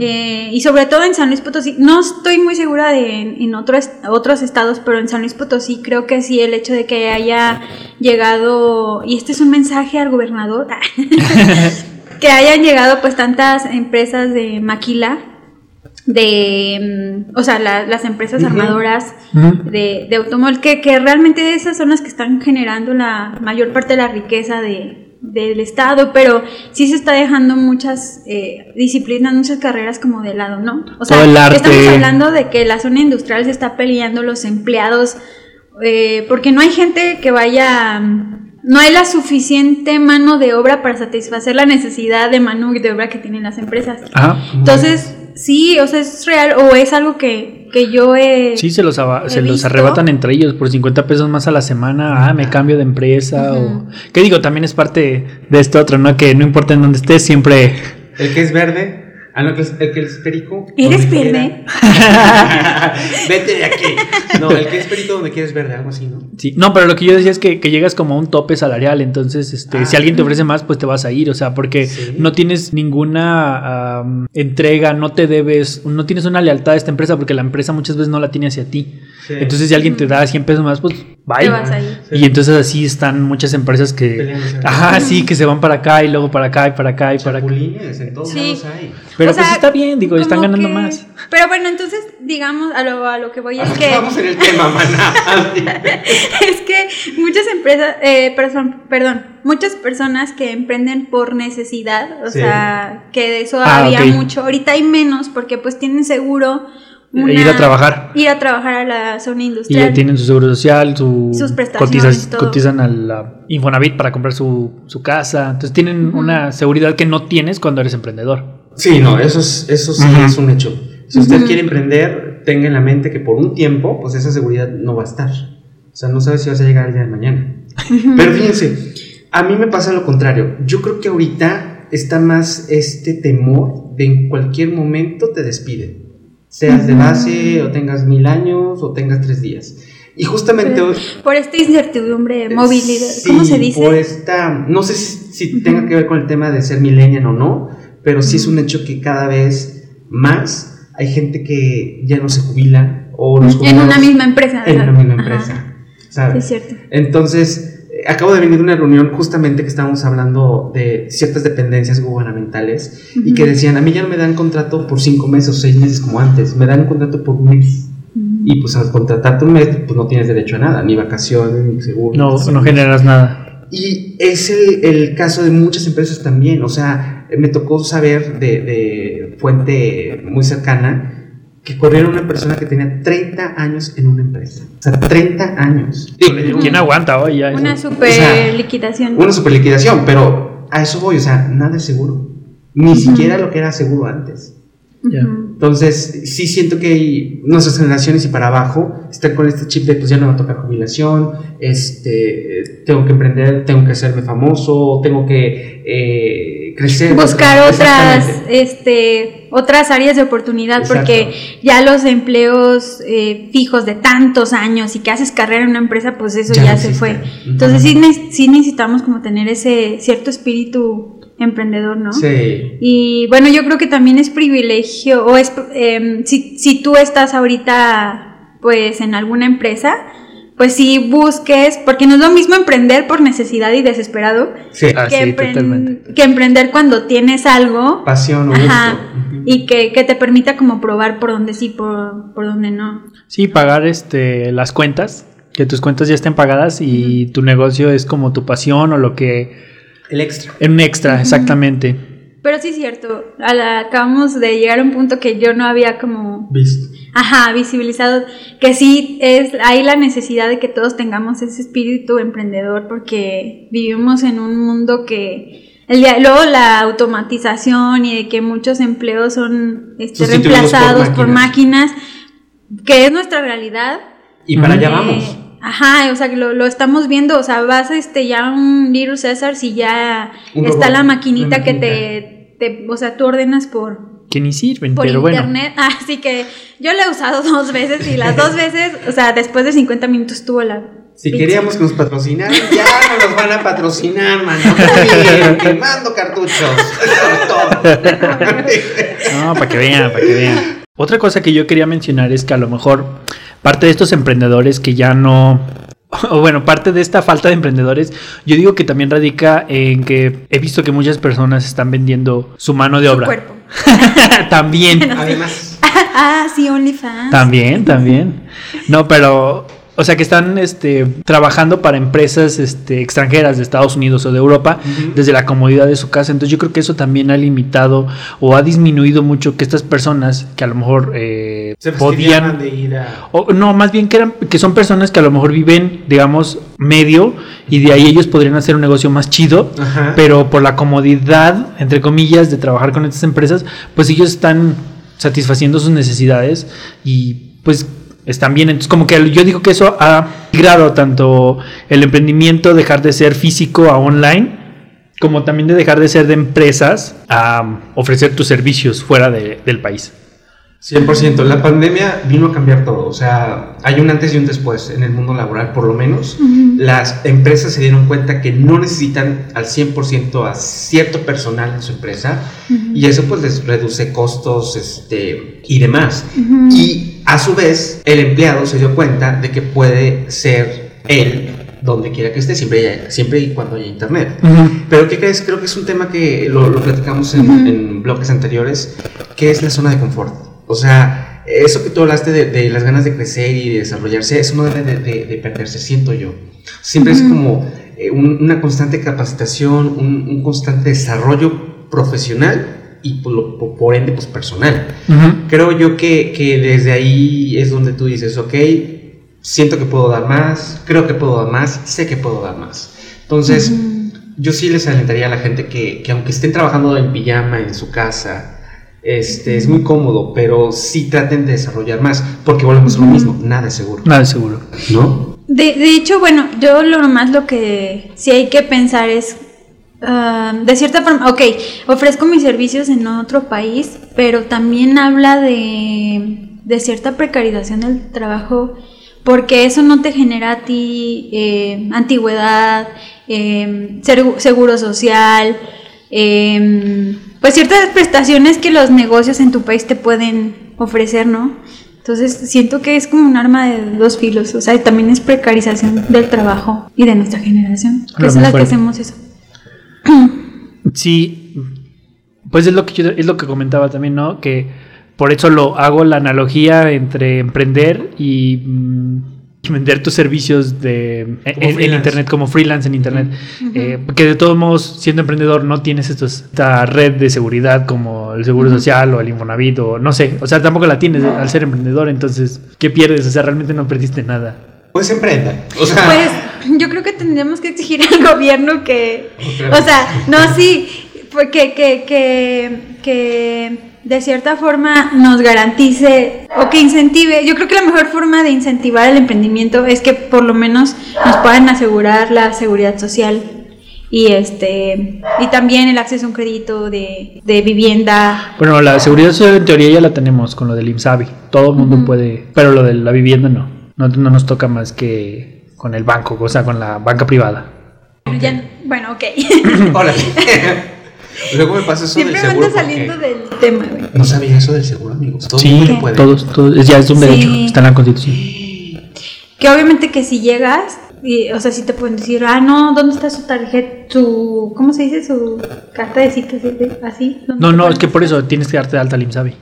Eh, y sobre todo en San Luis Potosí, no estoy muy segura de en, en otros, otros estados, pero en San Luis Potosí creo que sí el hecho de que haya llegado, y este es un mensaje al gobernador, que hayan llegado pues tantas empresas de maquila, de, mm, o sea, la- las empresas armadoras de, de automóvil, que, que realmente esas son las que están generando la mayor parte de la riqueza de, del Estado, pero sí se está dejando muchas eh, disciplinas, muchas carreras como de lado, ¿no? O sea, estamos hablando de que la zona industrial se está peleando los empleados, eh, porque no hay gente que vaya... mm, No hay la suficiente mano de obra para satisfacer la necesidad de mano de obra que tienen las empresas. Ajá. Entonces, sí, o sea, es real o es algo que, que yo he... Sí, se los, He se los arrebatan entre ellos por 50 pesos más a la semana. Ah, me cambio de empresa. Ujú. o ¿Qué digo? También es parte de esto otro, ¿no? Que no importa en dónde estés, siempre. El que es verde. Ah, no, el que es, el que es perico. ¿Eres verde? Vete de aquí. No, el que es perico donde quieres verde, algo así, ¿no? Sí. No, pero lo que yo decía es que, que llegas como a un tope salarial. Entonces, este, Ah. si alguien te ofrece más, pues te vas a ir. O sea, porque Sí. no tienes ninguna entrega, no te debes, no tienes una lealtad a esta empresa porque la empresa muchas veces no la tiene hacia ti. Sí. Entonces, si alguien te da 100 pesos más, pues bye. Vas a ir. Sí. Y entonces así están muchas empresas que... Ajá, sí, que se van para acá y luego para acá y para acá y para acá. En todos Sí. lados hay. Pero O sea, pues está bien, digo, están ganando que- más. Pero bueno, entonces, digamos, a lo, a lo que voy es que, Vamos en el tema, maná. es que muchas empresas, eh, person- perdón, muchas personas que emprenden por necesidad, o Sí. sea, que de eso Ah, había mucho, ahorita hay menos porque pues tienen seguro. Una- Ir a trabajar. Ir a trabajar a la zona Y industrial. ya tienen su seguro social, su Sus prestaciones, cotizas- todo. cotizan a la Infonavit para comprar su, su casa. Entonces tienen una seguridad que no tienes cuando eres emprendedor. Sí, no, eso, es, eso sí es un hecho. Si usted quiere emprender, tenga en la mente que por un tiempo, pues esa seguridad no va a estar. O sea, no sabes si vas a llegar el día de mañana. Pero fíjense, a mí me pasa lo contrario. Yo creo que ahorita está más este temor de en cualquier momento te despiden. Seas de base, o tengas mil años, o tengas tres días. Y justamente hoy. Por esta incertidumbre, movilidad, Sí, ¿cómo se dice? Por esta, no sé si, si tenga que ver con el tema de ser millennial o no, pero sí es un hecho que cada vez más hay gente que ya no se jubila o los en una misma empresa. en una ¿verdad? misma Ajá. empresa. Sí, ¿sabes? es cierto. Entonces, eh, acabo de venir de una reunión justamente que estábamos hablando de ciertas dependencias gubernamentales y que decían, a mí ya no me dan contrato por cinco meses o seis meses como antes, me dan un contrato por un mes. Y pues al contratarte un mes, pues no tienes derecho a nada, ni vacaciones, ni seguro. No, ni no generas nada. Y es el, el caso de muchas empresas también. O sea, me tocó saber de, de fuente muy cercana que corrieron una persona que tenía 30 años en una empresa. O sea, 30 años. ¿Quién aguanta hoy ya? Una super O sea, liquidación. Una super liquidación, pero a eso voy. O sea, nada es seguro. Ni siquiera lo que era seguro antes. Entonces, sí siento que hay nuestras generaciones y para abajo están con este chip de pues ya no va a tocar jubilación, este, tengo que emprender, tengo que hacerme famoso, tengo que eh, crecer. buscar otras este otras áreas de oportunidad Exacto. porque ya los empleos eh, fijos de tantos años y que haces carrera en una empresa pues eso Ya se fue entonces sí, sí necesitamos como tener ese cierto espíritu emprendedor no Sí. y bueno yo creo que también es privilegio o es em, si, si tú estás ahorita pues en alguna empresa pues sí busques porque no es lo mismo emprender por necesidad y desesperado Sí. Ah, que, sí, empren- totalmente. que emprender cuando tienes algo Pasión o Ajá, y que, que te permita como probar por dónde sí, por, por dónde no. Sí, pagar este las cuentas, que tus cuentas ya estén pagadas y tu negocio es como tu pasión o lo que... El extra. En un extra, exactamente. Pero sí es cierto, a la- acabamos de llegar a un punto que yo no había como, Visto. Ajá, visibilizado, que sí es, hay la necesidad de que todos tengamos ese espíritu emprendedor porque vivimos en un mundo que... El día, luego la automatización y de que muchos empleos son este, por reemplazados por máquinas. que es nuestra realidad, Y para allá Eh, vamos. Ajá, o sea, que lo, lo estamos viendo, o sea, vas este ya a un Little César si ya Un está robot, la maquinita que maquinita. te, te, o sea, tú ordenas por, Que ni sirven, por pero bueno. internet. Así que yo lo he usado dos veces y las dos veces, o sea, después de 50 minutos tuvo la... Si pizza. queríamos que nos patrocinaran, ya no nos van a patrocinar, mano. Muy bien, quemando cartuchos. Sobre todo. No, para que vean, para que vean. Otra cosa que yo quería mencionar es que a lo mejor parte de estos emprendedores que ya no... O bueno, parte de esta falta de emprendedores, yo digo que también radica en que he visto que muchas personas están vendiendo su mano de Su obra. cuerpo. también. Además, ah, sí, OnlyFans. También, también. No, pero, o sea, que están este, trabajando para empresas este, extranjeras de Estados Unidos o de Europa desde la comodidad de su casa. Entonces yo creo que eso también ha limitado o ha disminuido mucho que estas personas que a lo mejor eh, se podían... de ir a. o- no, más bien que, eran, que son personas que a lo mejor viven, digamos, medio y de ahí ellos podrían hacer un negocio más chido. Ajá. Pero por la comodidad, entre comillas, de trabajar con estas empresas, pues ellos están satisfaciendo sus necesidades y pues están bien. Entonces como que yo digo que eso ha migrado tanto el emprendimiento, dejar de ser físico a online, como también de dejar de ser de empresas a ofrecer tus servicios fuera de- del país. 100%. La pandemia vino a cambiar todo. O sea, hay un antes y un después en el mundo laboral, por lo menos. Las empresas se dieron cuenta que no necesitan al 100% a cierto personal en su empresa y eso pues les reduce costos este, y demás. Y a su vez, el empleado se dio cuenta de que puede ser él donde quiera que esté, siempre, haya- siempre y cuando haya internet. Pero ¿qué crees? Creo que es un tema que lo, lo platicamos en, bloques anteriores, que es la zona de confort. O sea, eso que tú hablaste de, de las ganas de crecer y de desarrollarse, eso no debe de, de- de perderse, siento yo. Siempre es como eh, un- una constante capacitación, un, un constante desarrollo profesional y por, por- ende, pues personal. Ujú. Creo yo que, que desde ahí es donde tú dices, ok, siento que puedo dar más, creo que puedo dar más, sé que puedo dar más. Entonces, Ujú. yo sí les alentaría a la gente que, que aunque estén trabajando en pijama en su casa, este, es muy cómodo, pero sí traten de desarrollar más, porque volvemos a lo mismo, nada es seguro, Nada es seguro. ¿no? De, de hecho, bueno, yo lo más lo que sí hay que pensar es, ah, de cierta forma, ok, ofrezco mis servicios en otro país, pero también habla de, de cierta precarización del trabajo, porque eso no te genera a ti eh, antigüedad, eh, ser- seguro social, eh, pues ciertas prestaciones que los negocios en tu país te pueden ofrecer, ¿no? Entonces siento que es como un arma de dos filos, o sea, también es precarización del trabajo y de nuestra generación, que es la que hacemos eso. Sí, pues es lo que yo- es lo que comentaba también, ¿no? Que por eso lo hago la analogía entre emprender y mm, vender tus servicios de en, internet como freelance en internet. Eh, porque de todos modos siendo emprendedor no tienes estos, esta red de seguridad como el seguro social o el Infonavit o no sé, o sea tampoco la tienes al ser emprendedor, entonces ¿qué pierdes? O sea realmente no perdiste nada. Pues emprendan, o sea, Pues yo creo que tendríamos que exigir al gobierno que, o sea, no, sí, porque que, que, que de cierta forma nos garantice o que incentive, yo creo que la mejor forma de incentivar el emprendimiento es que por lo menos nos puedan asegurar la seguridad social y este y también el acceso a un crédito de, de vivienda. Bueno, la seguridad social en teoría ya la tenemos con lo del IMSABI. Todo el mundo puede, pero lo de la vivienda no. no. No nos toca más que con el banco, o sea, con la banca privada. Ya- bueno, ok. órale. Luego me pasa eso Siempre del seguro. saliendo porque del tema, güey. No sabía eso del seguro, amigos. Todo Sí, puede. todos, todos, ya es un Sí. derecho, está en la constitución. Que obviamente que si llegas, y, o sea, si te pueden decir, ah, no, ¿dónde está su tarjeta, su, ¿cómo se dice? Su carta de citas, así, así. ¿Dónde No, no, es que por eso tienes que darte de alta al IMSABI.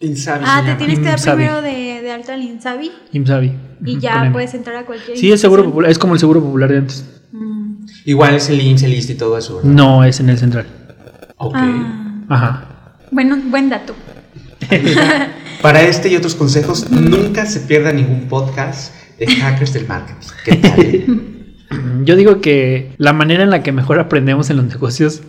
Insabi Ah, te tienes que dar primero de, de alta al Insabi IMSABI. y ya puedes entrar a cualquier Sí, es seguro popular, es como el seguro popular de antes. Mm. Igual es el IMSS, el ISSSTE y todo eso, ¿verdad? No, es en el central. Ok. Ah, Ajá. bueno, buen dato. Para este y otros consejos, nunca se pierda ningún podcast de hackers del marketing. ¿Qué tal? Yo digo que la manera en la que mejor aprendemos en los negocios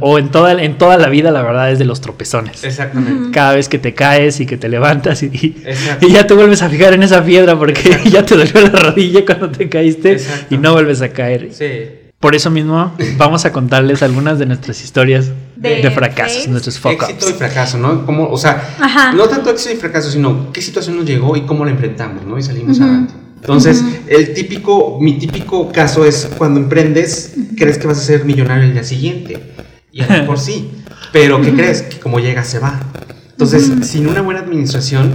o en toda, en toda la vida, la verdad, es de los tropezones. Exactamente. Cada vez que te caes y que te levantas y, y- ya te vuelves a fijar en esa piedra porque ya te dolió la rodilla cuando te caíste y no vuelves a caer. Sí. Por eso mismo vamos a contarles algunas de nuestras historias de, De fracasos, fails. nuestros fuck Éxito y fracaso, ¿no? Como, o sea, Ajá. no tanto éxito y fracaso, sino qué situación nos llegó y cómo la enfrentamos, ¿no? Y salimos Ujú. adelante. Entonces, el típico, mi típico caso es cuando emprendes, crees que vas a ser millonario el día siguiente. Y a lo mejor sí. Pero ¿qué crees? Que como llega, se va. Entonces, sin una buena administración,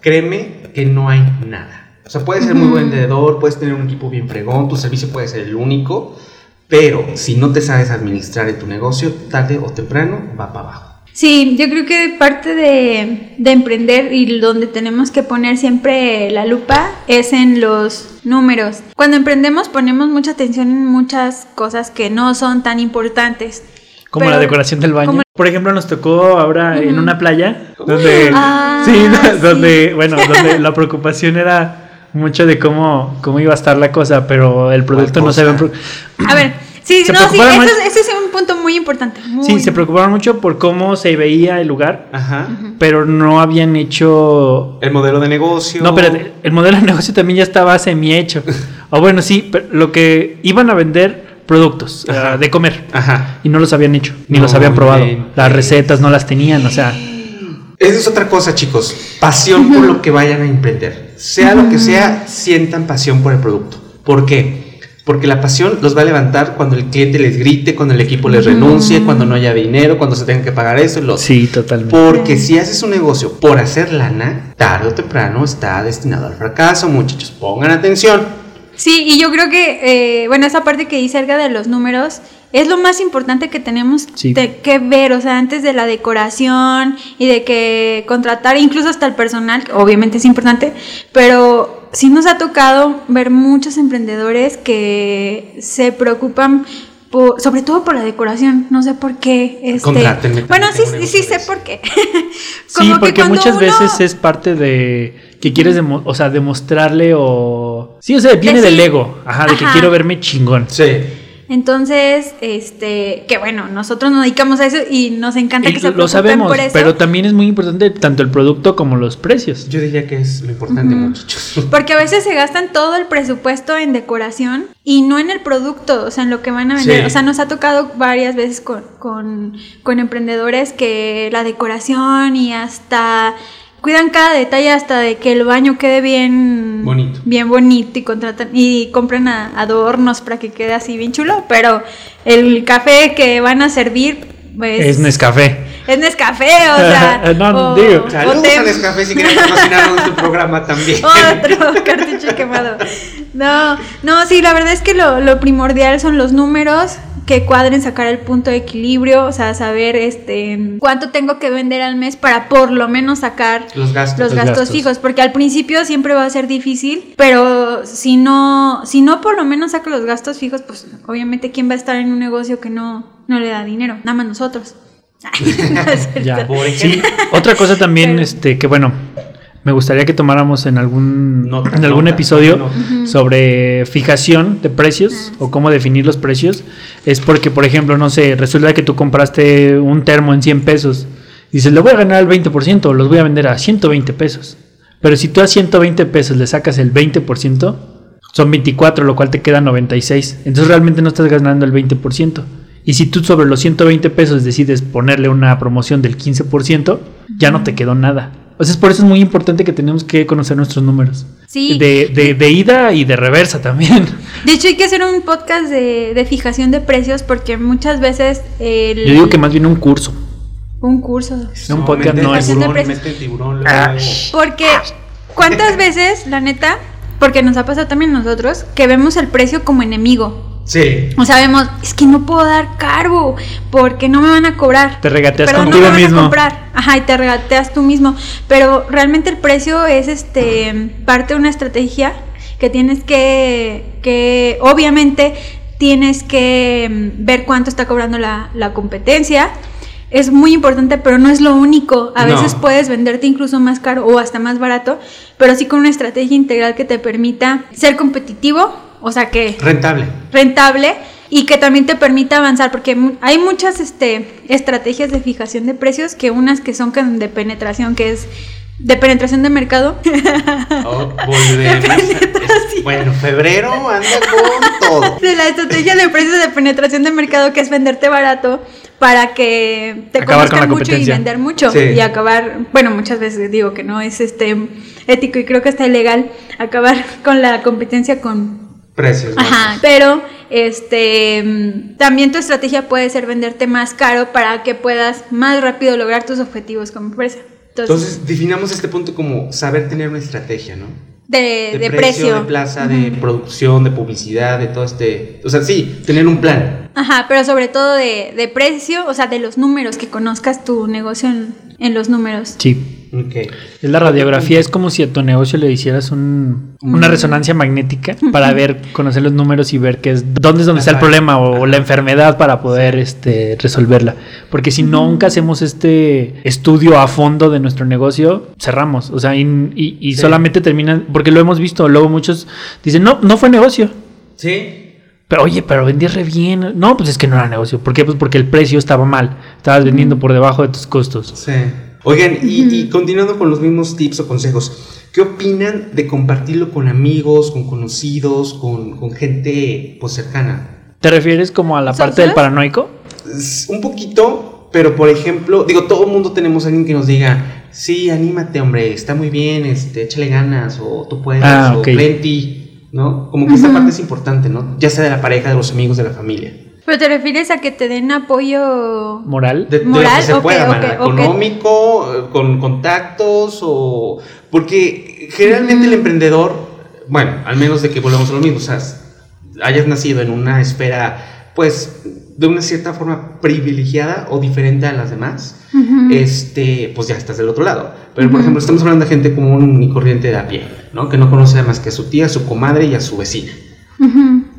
créeme que no hay nada. O sea, puedes ser muy buen vendedor, puedes tener un equipo bien fregón, tu servicio puede ser el único, pero si no te sabes administrar en tu negocio, tarde o temprano va para abajo. Sí, yo creo que parte de, de emprender y donde tenemos que poner siempre la lupa es en los números. Cuando emprendemos ponemos mucha atención en muchas cosas que no son tan importantes. Como Pero- la decoración del baño. como- Por ejemplo, nos tocó ahora en Ujú. una playa donde, Ah, sí, sí. donde, bueno, donde la preocupación era mucho de cómo, cómo iba a estar la cosa, pero el producto no se ve. A ver, sí, Se no, sí, preocuparon eso, más- punto muy importante. muy Sí, se preocuparon mucho por cómo se veía el lugar, Ajá. pero no habían hecho El modelo de negocio. No, pero el modelo de negocio también ya estaba semi hecho. o bueno, sí, pero lo que iban a vender productos de comer Ajá. y no los habían hecho, ni No los habían probado. Las recetas no las tenían, o sea, Esa es otra cosa, chicos. Pasión por lo que vayan a emprender. Sea lo que sea, sientan pasión por el producto. ¿Por qué? Porque la pasión los va a levantar cuando el cliente les grite, cuando el equipo les renuncie, cuando no haya dinero, cuando se tengan que pagar eso lo sí, totalmente. Porque si haces un negocio por hacer lana, tarde o temprano está destinado al fracaso, muchachos. Pongan atención. Sí, y yo creo que, eh, bueno, esa parte que dice acerca de los números es lo más importante que tenemos Sí. de- que ver, o sea, antes de la decoración y de que contratar, incluso hasta el personal, obviamente es importante, pero sí nos ha tocado ver muchos emprendedores que se preocupan por- sobre todo por la decoración, no sé por qué. Este, bueno, sí, sí, sé por qué. Sí, Como porque muchas uno- veces es parte de que quieres, demo- o sea, demostrarle o... Sí, o sea, viene Decir- del ego, ajá, de que quiero verme chingón. Sí. Entonces, este, que bueno, nosotros nos dedicamos a eso y nos encanta Y que se lo sabemos, por eso. pero también es muy importante tanto el producto como los precios. Yo diría que es lo importante, muchachos. Porque a veces se gastan todo el presupuesto en decoración y no en el producto, o sea, en lo que van a vender. Sí. O sea, nos ha tocado varias veces con, con, con emprendedores que la decoración y hasta cuidan cada detalle hasta de que el baño quede bien Bonito. bien bonito y contratan y compran a- adornos para que quede así bien chulo, pero el café que van a servir pues, Es Nescafé. es Nescafé, o sea, No, o- digo. o Saludos te- a Nescafé si quieren patrocinarnos tu programa también. Otro cartucho quemado. No, no, sí, la verdad es que lo, lo primordial son los números, que cuadren, sacar el punto de equilibrio, o sea, saber este cuánto tengo que vender al mes para por lo menos sacar Los gastos. los Los gastos, gastos. fijos, porque al principio siempre va a ser difícil, pero si no, si no por lo menos saca los gastos fijos, pues obviamente quién va a estar en un negocio que no, no le da dinero, nada más nosotros. No es cierto. Ya. Por Sí, otra cosa también, Pero- este, que bueno, me gustaría que tomáramos en algún, Nota, en algún nota, episodio nota. sobre fijación de precios o cómo definir los precios. Es porque, por ejemplo, no sé, resulta que tú compraste un termo en 100 pesos. Y dices, le voy a ganar el 20%, los voy a vender a 120 pesos. Pero si tú a 120 pesos le sacas el 20%, son 24, lo cual te queda 96. Entonces realmente no estás ganando el 20%. Y si tú sobre los 120 pesos decides ponerle una promoción del 15%, ya no te quedó nada. O sea, es por eso es muy importante que tenemos que conocer nuestros números. Sí. De, de- de ida y de reversa también. De hecho, hay que hacer un podcast de, de fijación de precios porque muchas veces el, Yo digo que más bien un curso. un curso. un podcast no es- tiburón, Fijación de mete tiburón, Ah. Porque cuántas veces, la neta, porque nos ha pasado también a nosotros, que vemos el precio como enemigo. Sí. O sea, vemos, es que no puedo dar cargo porque no me van a cobrar. Te regateas Pero no contigo me van mismo. a comprar. Ajá, y te regateas tú mismo. Pero realmente el precio es este parte de una estrategia que tienes que, que obviamente tienes que mm, ver cuánto está cobrando la, la competencia. Es muy importante, pero no es lo único. A No. veces puedes venderte incluso más caro o hasta más barato, pero sí con una estrategia integral que te permita ser competitivo, o sea que Rentable. rentable y que también te permita avanzar, porque hay muchas este, estrategias de fijación de precios, que unas que son de penetración, que es de penetración de mercado. Oh, volvemos. Bueno, febrero anda con todo. de la estrategia de precios de penetración de mercado, que es venderte barato para que te Acabar con conozcan mucho y vender mucho Sí. y acabar, bueno, muchas veces digo que no es este ético y creo que está ilegal acabar con la competencia con Precios. Ajá, pero este también tu estrategia puede ser venderte más caro para que puedas más rápido lograr tus objetivos como empresa. Entonces, Entonces, definamos este punto como saber tener una estrategia, ¿no? de, De, de precio, precio. de plaza, de producción, de publicidad, de todo este. O sea, sí, tener un plan. Ajá, pero sobre todo de, de precio, o sea, de los números, que conozcas tu negocio en, en los números. Sí. Ok. Es la radiografía, es como si a tu negocio le hicieras un- una resonancia magnética para ver, conocer los números y ver qué es, dónde es donde está el problema o la enfermedad para poder este, resolverla. Porque si nunca hacemos este estudio a fondo de nuestro negocio, cerramos. O sea, y, y- y Sí. solamente terminan, porque lo hemos visto, luego muchos dicen, no, no fue negocio. Sí. Pero oye, pero vendí re bien. No, pues es que no era negocio. ¿Por qué? Pues porque el precio estaba mal. Estabas vendiendo por debajo de tus costos. Sí. Oigan, y, y continuando con los mismos tips o consejos, ¿qué opinan de compartirlo con amigos, con conocidos, con, con gente pues cercana? ¿Te refieres como a la parte del paranoico? Es Un poquito, pero por ejemplo, digo, todo el mundo tenemos a alguien que nos diga, sí, anímate, hombre, está muy bien, este, échale ganas, o tú puedes, Ah, o ok. cree en ti, ¿no? Como que esta parte es importante, ¿no? Ya sea de la pareja, de los amigos, de la familia. Pero te refieres a que te den apoyo Moral. De, de lo que se pueda, ok, mana, ok. económico, con contactos o... Porque generalmente el emprendedor, bueno, al menos de que volvamos a lo mismo, o sea, hayas nacido en una esfera, pues, de una cierta forma privilegiada o diferente a las demás, este, pues ya estás del otro lado. Pero, por ejemplo, estamos hablando de gente común y corriente de a pie, ¿no? Que no conoce más que a su tía, a su comadre y a su vecina.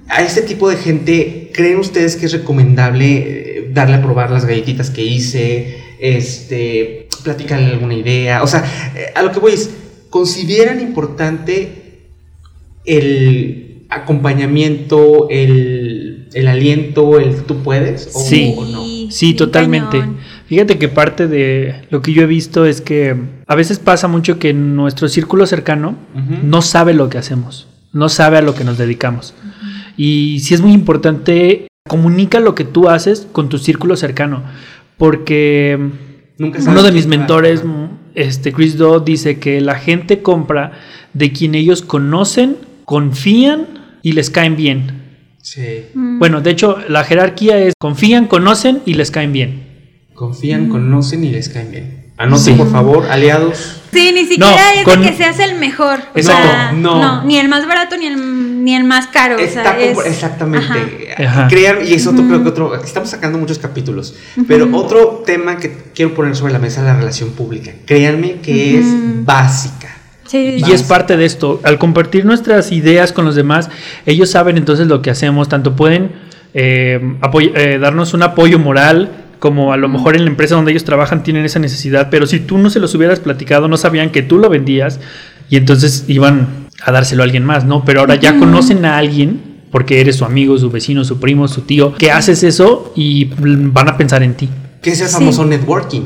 A este tipo de gente, ¿creen ustedes que es recomendable eh, darle a probar las galletitas que hice? Este, platicarle alguna idea. O sea, eh, a lo que voy es, ¿consideran importante el acompañamiento, el, el aliento, el tú puedes? O, Sí. o no? Sí, totalmente. cañón. Fíjate que parte de lo que yo he visto es que a veces pasa mucho que nuestro círculo cercano no sabe lo que hacemos, no sabe a lo que nos dedicamos. Y sí es muy importante, comunica lo que tú haces con tu círculo cercano, porque Nunca uno de mis mentores, este Chris Dodd, dice que la gente compra de quien ellos conocen, confían y les caen bien. Sí. Mm. Bueno, de hecho, la jerarquía es confían, conocen y les caen bien. Confían, conocen y les caen bien. Anoten, Sí. por favor, aliados. Sí, ni siquiera No, es con- de que seas el mejor. O Exacto, sea, no. Ni el más barato ni el, ni el más caro. o Está sea, es- compro- exactamente. Ajá. Crean, y es otro, creo que otro, estamos sacando muchos capítulos, pero otro tema que quiero poner sobre la mesa es la relación pública. Créanme que es básica. Sí, Y es parte de esto. Al compartir nuestras ideas con los demás, ellos saben entonces lo que hacemos. Tanto pueden eh, eh, darnos un apoyo moral, como a lo mejor en la empresa donde ellos trabajan tienen esa necesidad. Pero si tú no se los hubieras platicado, no sabían que tú lo vendías y entonces iban a dárselo a alguien más, ¿no? Pero ahora ya conocen a alguien. Porque eres su amigo, su vecino, su primo, su tío, que haces eso y van a pensar en ti. Que Sí. famoso networking.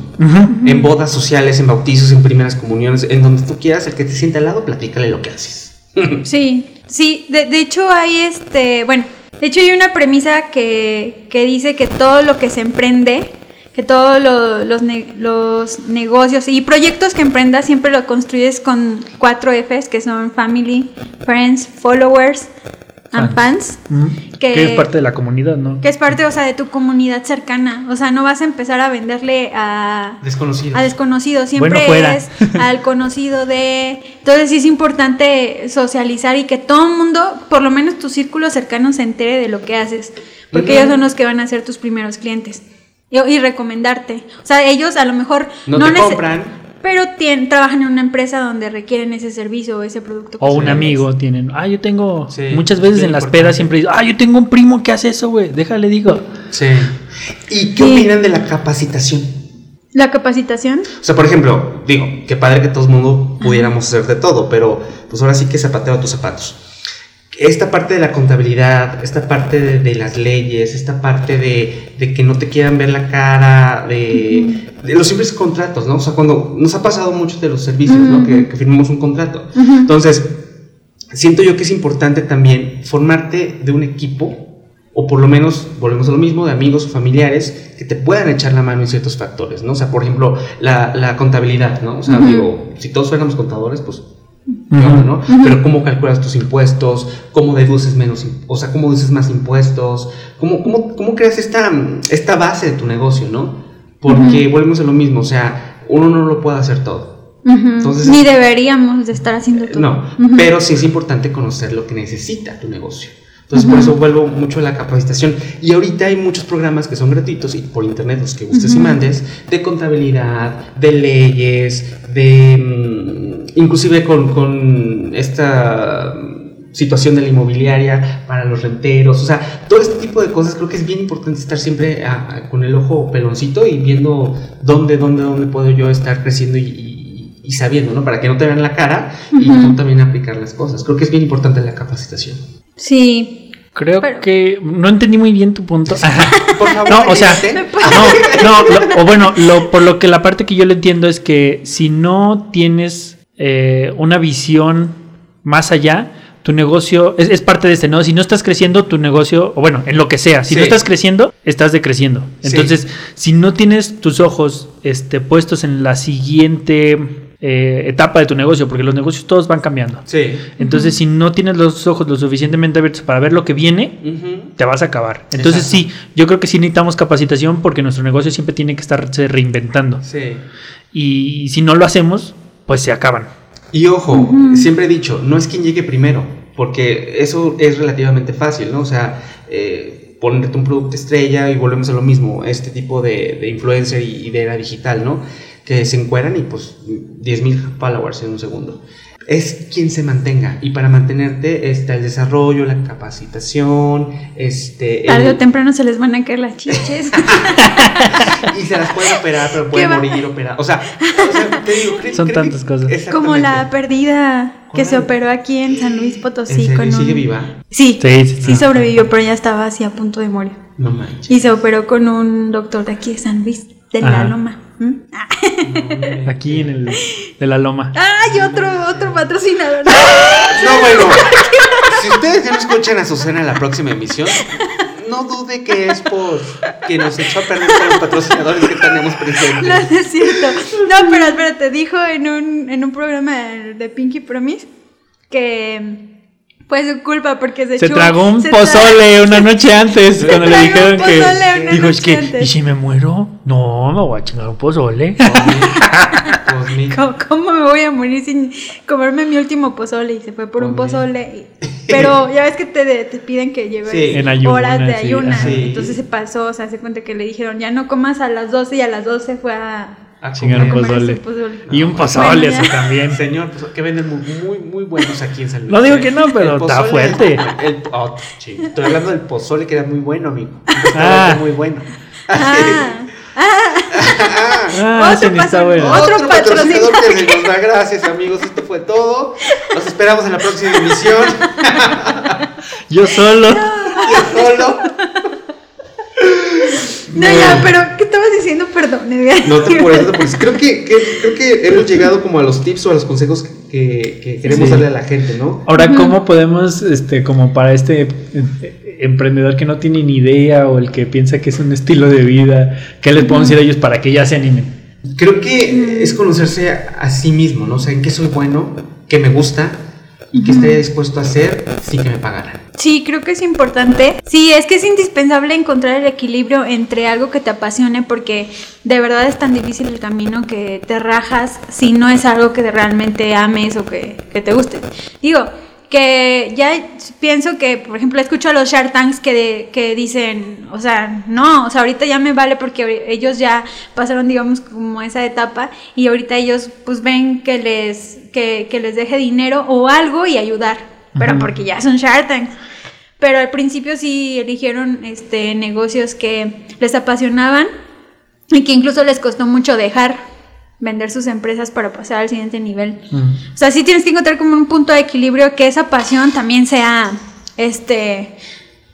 En bodas sociales, en bautizos, en primeras comuniones, en donde tú quieras, el que te sienta al lado, platícale lo que haces. Sí, sí, de, de hecho hay este, bueno, de hecho hay una premisa que, que dice que todo lo que se emprende, que todos lo- los, los negocios y proyectos que emprendas siempre lo construyes con cuatro Fs, que son Family, Friends, Followers and Fans. Ujú. Que- Que es parte de la comunidad, ¿no? Que es parte, o sea, de tu comunidad cercana. O sea, no vas a empezar a venderle a, Desconocido. a desconocido, siempre Bueno, fuera. es al conocido de... Entonces sí es importante socializar y que todo el mundo, por lo menos tu círculo cercano, se entere de lo que haces, porque ellos son los que van a ser tus primeros clientes y, y recomendarte. O sea, ellos a lo mejor No te compran. Pero tien- trabajan en una empresa donde requieren ese servicio o ese producto. que O un amigo tienen. Ah, yo tengo. Sí, muchas veces en las pedas siempre dicen, ah, yo tengo un primo que hace eso, güey. Déjale, digo. Sí. ¿Y qué Sí. opinan de la capacitación? La capacitación. O sea, por ejemplo, digo, qué padre que todo el mundo pudiéramos hacer de todo, pero pues ahora sí que zapatero a tus zapatos. Esta parte de la contabilidad, esta parte de, las leyes, esta parte de, que no te quieran ver la cara, de, los simples contratos, ¿no? O sea, cuando nos ha pasado mucho de los servicios, ¿no? Que, firmamos un contrato. Entonces, siento yo que es importante también formarte de un equipo, o por lo menos, volvemos a lo mismo, de amigos o familiares que te puedan echar la mano en ciertos factores, ¿no? O sea, por ejemplo, la, contabilidad, ¿no? O sea, digo, si todos fuéramos contadores, pues ¿no? Pero cómo calculas tus impuestos, cómo deduces menos, o sea, cómo deduces más impuestos, cómo, cómo, cómo creas esta, esta base de tu negocio, ¿no? Porque volvemos a lo mismo, o sea, uno no lo puede hacer todo. Entonces, Ni deberíamos de estar haciendo todo. No, pero sí es importante conocer lo que necesita tu negocio. Entonces, por eso vuelvo mucho a la capacitación. Y ahorita hay muchos programas que son gratuitos y por internet, los que gustes y mandes, de contabilidad, de leyes, de. Inclusive con, con esta situación de la inmobiliaria para los renteros, o sea, todo este tipo de cosas creo que es bien importante estar siempre con el ojo peloncito y viendo dónde, dónde, dónde puedo yo estar creciendo y, y, sabiendo, ¿no? Para que no te vean la cara y tú también aplicar las cosas. Creo que es bien importante la capacitación. Sí. Creo que no entendí muy bien tu punto. Por favor, no, o sea, no, no, o bueno, lo, por lo que la parte que yo le entiendo es que si no tienes eh, una visión más allá, tu negocio es, parte de este, ¿no? Si no estás creciendo, tu negocio, o bueno, en lo que sea, si no estás creciendo, estás decreciendo. Entonces, si no tienes tus ojos este, puestos en la siguiente eh, etapa de tu negocio, porque los negocios todos van cambiando. Sí. Entonces, si no tienes los ojos lo suficientemente abiertos para ver lo que viene, te vas a acabar. Entonces, sí, yo creo que sí necesitamos capacitación porque nuestro negocio siempre tiene que estarse reinventando. Sí. Y, si no lo hacemos, pues se acaban. Y ojo, siempre he dicho, no es quien llegue primero, porque eso es relativamente fácil, ¿no? O sea, eh, ponerte un producto estrella y volvemos a lo mismo, este tipo de, de influencer y, y de era digital, ¿no? que se encueran y pues 10.000 followers en un segundo. Es quien se mantenga y para mantenerte está el desarrollo, la capacitación, este... Tarde o temprano se les van a caer las chiches. y se las pueden operar, pero pueden morir operadas. O sea, te digo, son tantas cosas. Como la perdida que se operó aquí en San Luis Potosí. con ¿Sigue viva? Sí, sí, sí, sobrevivió, pero ya estaba así a punto de morir. No manches. Y se operó con un doctor de aquí de San Luis, de la Loma. Aquí en el de la loma. ¡Ay, otro, otro patrocinador! No, bueno. si ustedes ya no escuchan a Susana en la próxima emisión, no dude que es por que nos echó a perder con los patrocinadores que tenemos presentes. No, es cierto. No, pero espérate, dijo en un, en un programa de Pinky Promise que pues su culpa porque se, se tragó un pozole una noche antes cuando le dijeron que dijo es que y si me muero no me voy a chingar un pozole. ¿Cómo, me voy a morir sin comerme mi último pozole y se fue por un pozole pero ya ves que te, te piden que lleves horas de ayuna entonces se pasó o sea se cuenta que le dijeron ya no comas a las 12 y a las 12 fue a a chingar un pozole. Y un pozole así también. Señor, pues, que venden muy, muy, muy buenos aquí en San Luis. No digo que no, pero está fuerte. El, oh, estoy hablando del pozole que era muy bueno, amigo. Ah. muy bueno. Ah. Ah, otro, está bueno. otro, otro patrocinador que se nos da gracias amigos esto fue todo nos esperamos en la próxima emisión yo solo yo solo no, ya, pero ¿qué estabas diciendo? Perdón. No te por eso, creo que, creo que hemos llegado como a los tips o a los consejos que, queremos darle a la gente, ¿no? Ahora, ¿cómo podemos, este, como para este eh, emprendedor que no tiene ni idea o el que piensa que es un estilo de vida, qué les podemos decir a ellos para que ya se animen? Creo que es conocerse a, sí mismo, ¿no? O sea, en qué soy bueno, qué me gusta y qué estaría dispuesto a hacer sin que me pagaran. Sí, creo que es importante. Sí, es que es indispensable encontrar el equilibrio entre algo que te apasione porque de verdad es tan difícil el camino que te rajas si no es algo que realmente ames o que, te guste. Digo, que ya pienso que, por ejemplo, escucho a los Shark Tanks que, que dicen, o sea, no, o sea, ahorita ya me vale porque ellos ya pasaron, digamos, como esa etapa y ahorita ellos pues ven que les, que les deje dinero o algo y ayudar pero porque ya son Shark Tanks. Pero al principio sí eligieron este, negocios que les apasionaban y que incluso les costó mucho dejar. vender sus empresas para pasar al siguiente nivel. O sea, sí tienes que encontrar como un punto de equilibrio que esa pasión también sea, este,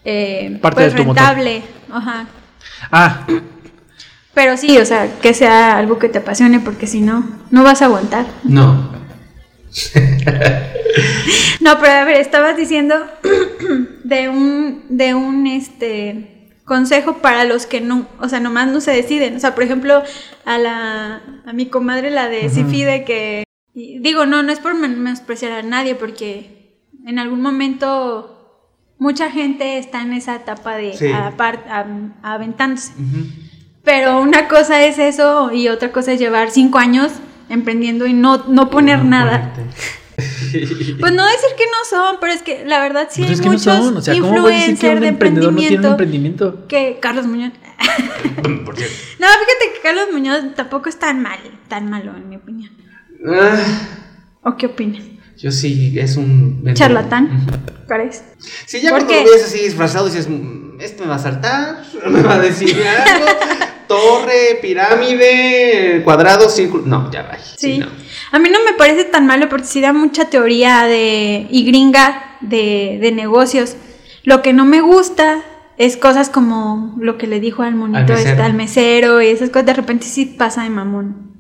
eh, Parte pues de tu motor. rentable. Ajá. Ah, Pero sí, o sea, que sea algo que te apasione, porque si no, no vas a aguantar. No. No, pero a ver, estabas diciendo de un, de un, este, consejo para los que no, o sea, nomás no se deciden. O sea, por ejemplo, a la, a mi comadre, la de Sifi, de que, digo, no, no es por men- menospreciar a nadie, porque en algún momento mucha gente está en esa etapa de Sí. apar- am- aventándose. Pero una cosa es eso y otra cosa es llevar cinco años emprendiendo y no, no poner No nada. Pues no decir que no son, pero es que la verdad sí pues hay no muchos son. O sea, ¿cómo puedes decir que influencers de emprendedor no tiene un emprendimiento emprendimiento? que Carlos Muñoz. Por cierto. No, fíjate que Carlos Muñoz tampoco es tan mal, tan malo en mi opinión. Ah, ¿O qué opinas? yo sí, es un... vendedor. Charlatán. ¿crees? Sí, ya ¿Por cuando qué? lo ves así disfrazado dices, "Mm, este me va a saltar, me va a decir algo, torre, pirámide, cuadrado, círculo. No, ya va. Sí. no. A mí no me parece tan malo porque sí da mucha teoría de y gringa de, de negocios. Lo que no me gusta es cosas como lo que le dijo al monito Al mesero. este, al mesero y esas cosas de repente sí pasa de mamón.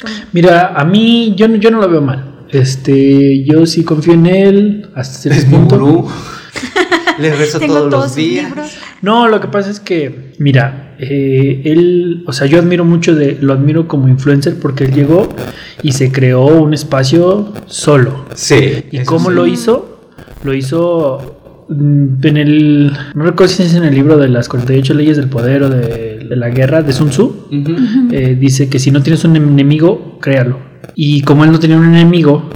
Como... Mira, a mí yo, no- yo no lo veo mal. Este, yo sí confío en él hasta cierto punto. gurú. Le rezo Tengo todos, todos los días. libros. No, lo que pasa es que, mira, eh, él, o sea, yo admiro mucho de, lo admiro como influencer porque él llegó y se creó un espacio solo. Sí. ¿Y cómo sí. lo hizo? Lo hizo mm, en el, no recuerdo si es en el libro de las 48 leyes del poder o de, de la guerra de Sun Tzu. Eh, dice que si no tienes un enemigo, créalo. Y como él no tenía un enemigo,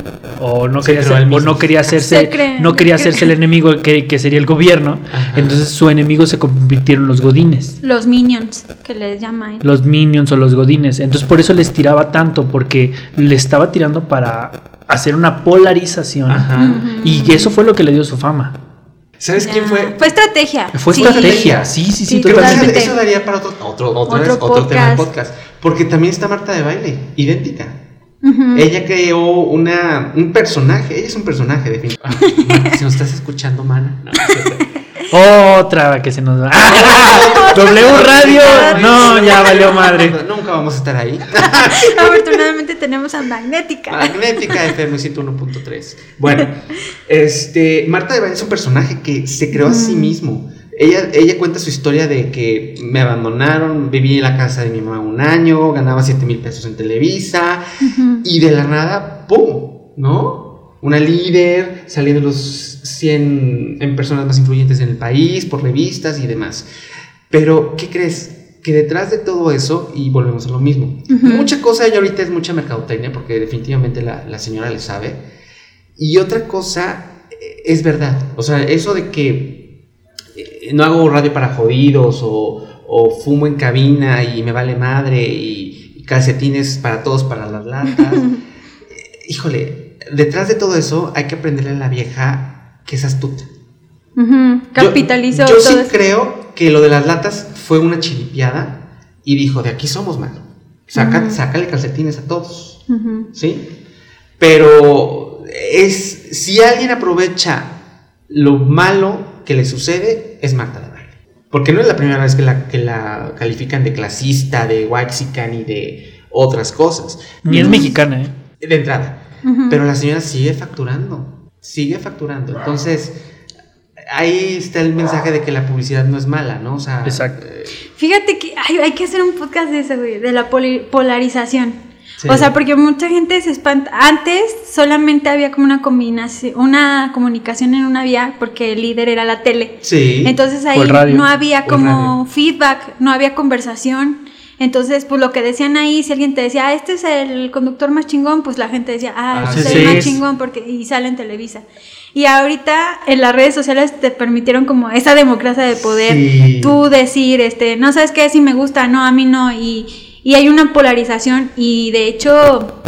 o no quería, ser- o no quería Se hacerse, cree- no quería hacerse el enemigo que, que sería el gobierno, Ajá. entonces su enemigo se convirtieron los godines, Los minions, que les llama él. los minions o los godines. Entonces por eso les tiraba tanto, porque le estaba tirando para hacer una polarización. Ajá. Y eso fue lo que le dio su fama. ¿Sabes quién fue? Fue estrategia. Fue Sí. estrategia, sí, sí, sí, totalmente. eso daría para otro, otro, Otro vez, otro tema de podcast. Porque también está Marta de Baile, idéntica. Ella creó una, un personaje, ella es un personaje, definitivamente. Ah, si nos estás escuchando, mana. No, no. Otra que se nos va. W Radio. No, ya valió madre. Nunca vamos a estar ahí. Afortunadamente tenemos a Magnética. Magnética FM 101.3. Bueno, este, Marta de Baile es un personaje que se creó a sí mismo. Ella, ella cuenta su historia de que me abandonaron, viví en la casa de mi mamá un año, ganaba 7 mil pesos en Televisa y de la nada, ¡pum! ¿No? Una líder, saliendo de los 100 en personas más influyentes en el país, por revistas y demás. Pero, ¿qué crees? Que detrás de todo eso, y volvemos a lo mismo, mucha cosa y ahorita es mucha mercadotecnia, porque definitivamente la, la señora le sabe. Y otra cosa eh, es verdad, o sea, eso de que eh, no hago radio para jodidos o, o fumo en cabina y me vale madre y, y calcetines para todos para las latas. Eh, Híjole, detrás de todo eso hay que aprenderle a la vieja que es astuta. Ujú. Capitalizó Yo, yo todo sí eso. creo que lo de las latas fue una chiripiada y dijo, de aquí somos, mano. Saca, Ujú. Sácale calcetines a todos. ¿Sí? Pero es, si alguien aprovecha lo malo que le sucede, es Marta de Baile. Porque no es la primera vez que la, que la califican de clasista, de waxican y de otras cosas. Ni es mexicana, ¿eh? De entrada. Pero la señora sigue facturando. Sigue facturando. Entonces, ahí está el mensaje de que la publicidad no es mala, ¿no? O sea, Exacto. eh, Fíjate que ay, hay que hacer un podcast de eso, güey, de la poli- polarización. Sí. O sea, porque mucha gente se espanta. Antes solamente había como una combinación, una comunicación en una vía, porque el líder era la tele. sí. Entonces ahí radio. no había como feedback, no había conversación. Entonces, pues lo que decían ahí, si alguien te decía, ah, este es el conductor más chingón, pues la gente decía, ah, Ah, este sí, es el sí. más chingón, porque y sale en Televisa. Y ahorita en las redes sociales te permitieron como esa democracia de poder, Sí. tú decir, este, no sabes qué, si me gusta, no, a mí no, y, y hay una polarización y de hecho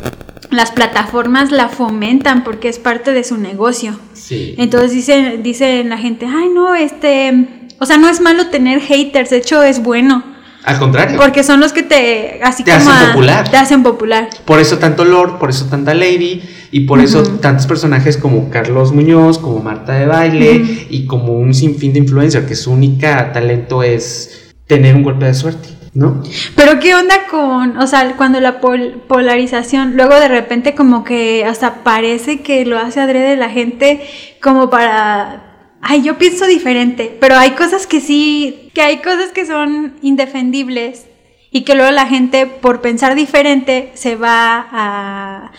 las plataformas la fomentan porque es parte de su negocio. sí. Entonces dicen, dicen la gente, ay no, este, o sea, no es malo tener haters, de hecho es bueno, Al contrario. Porque son los que te, así Te como hacen a- popular. Te hacen popular. Por eso tanto Lord, por eso tanta Lady y por eso tantos personajes como Carlos Muñoz, como Marta de Baile y como un sinfín de influencer que su única talento es tener un golpe de suerte, ¿no? Pero qué onda con, o sea, cuando la pol- polarización, luego de repente como que hasta parece que lo hace adrede la gente como para, ay, yo pienso diferente, pero hay cosas que sí, que hay cosas que son indefendibles y que luego la gente por pensar diferente se va a...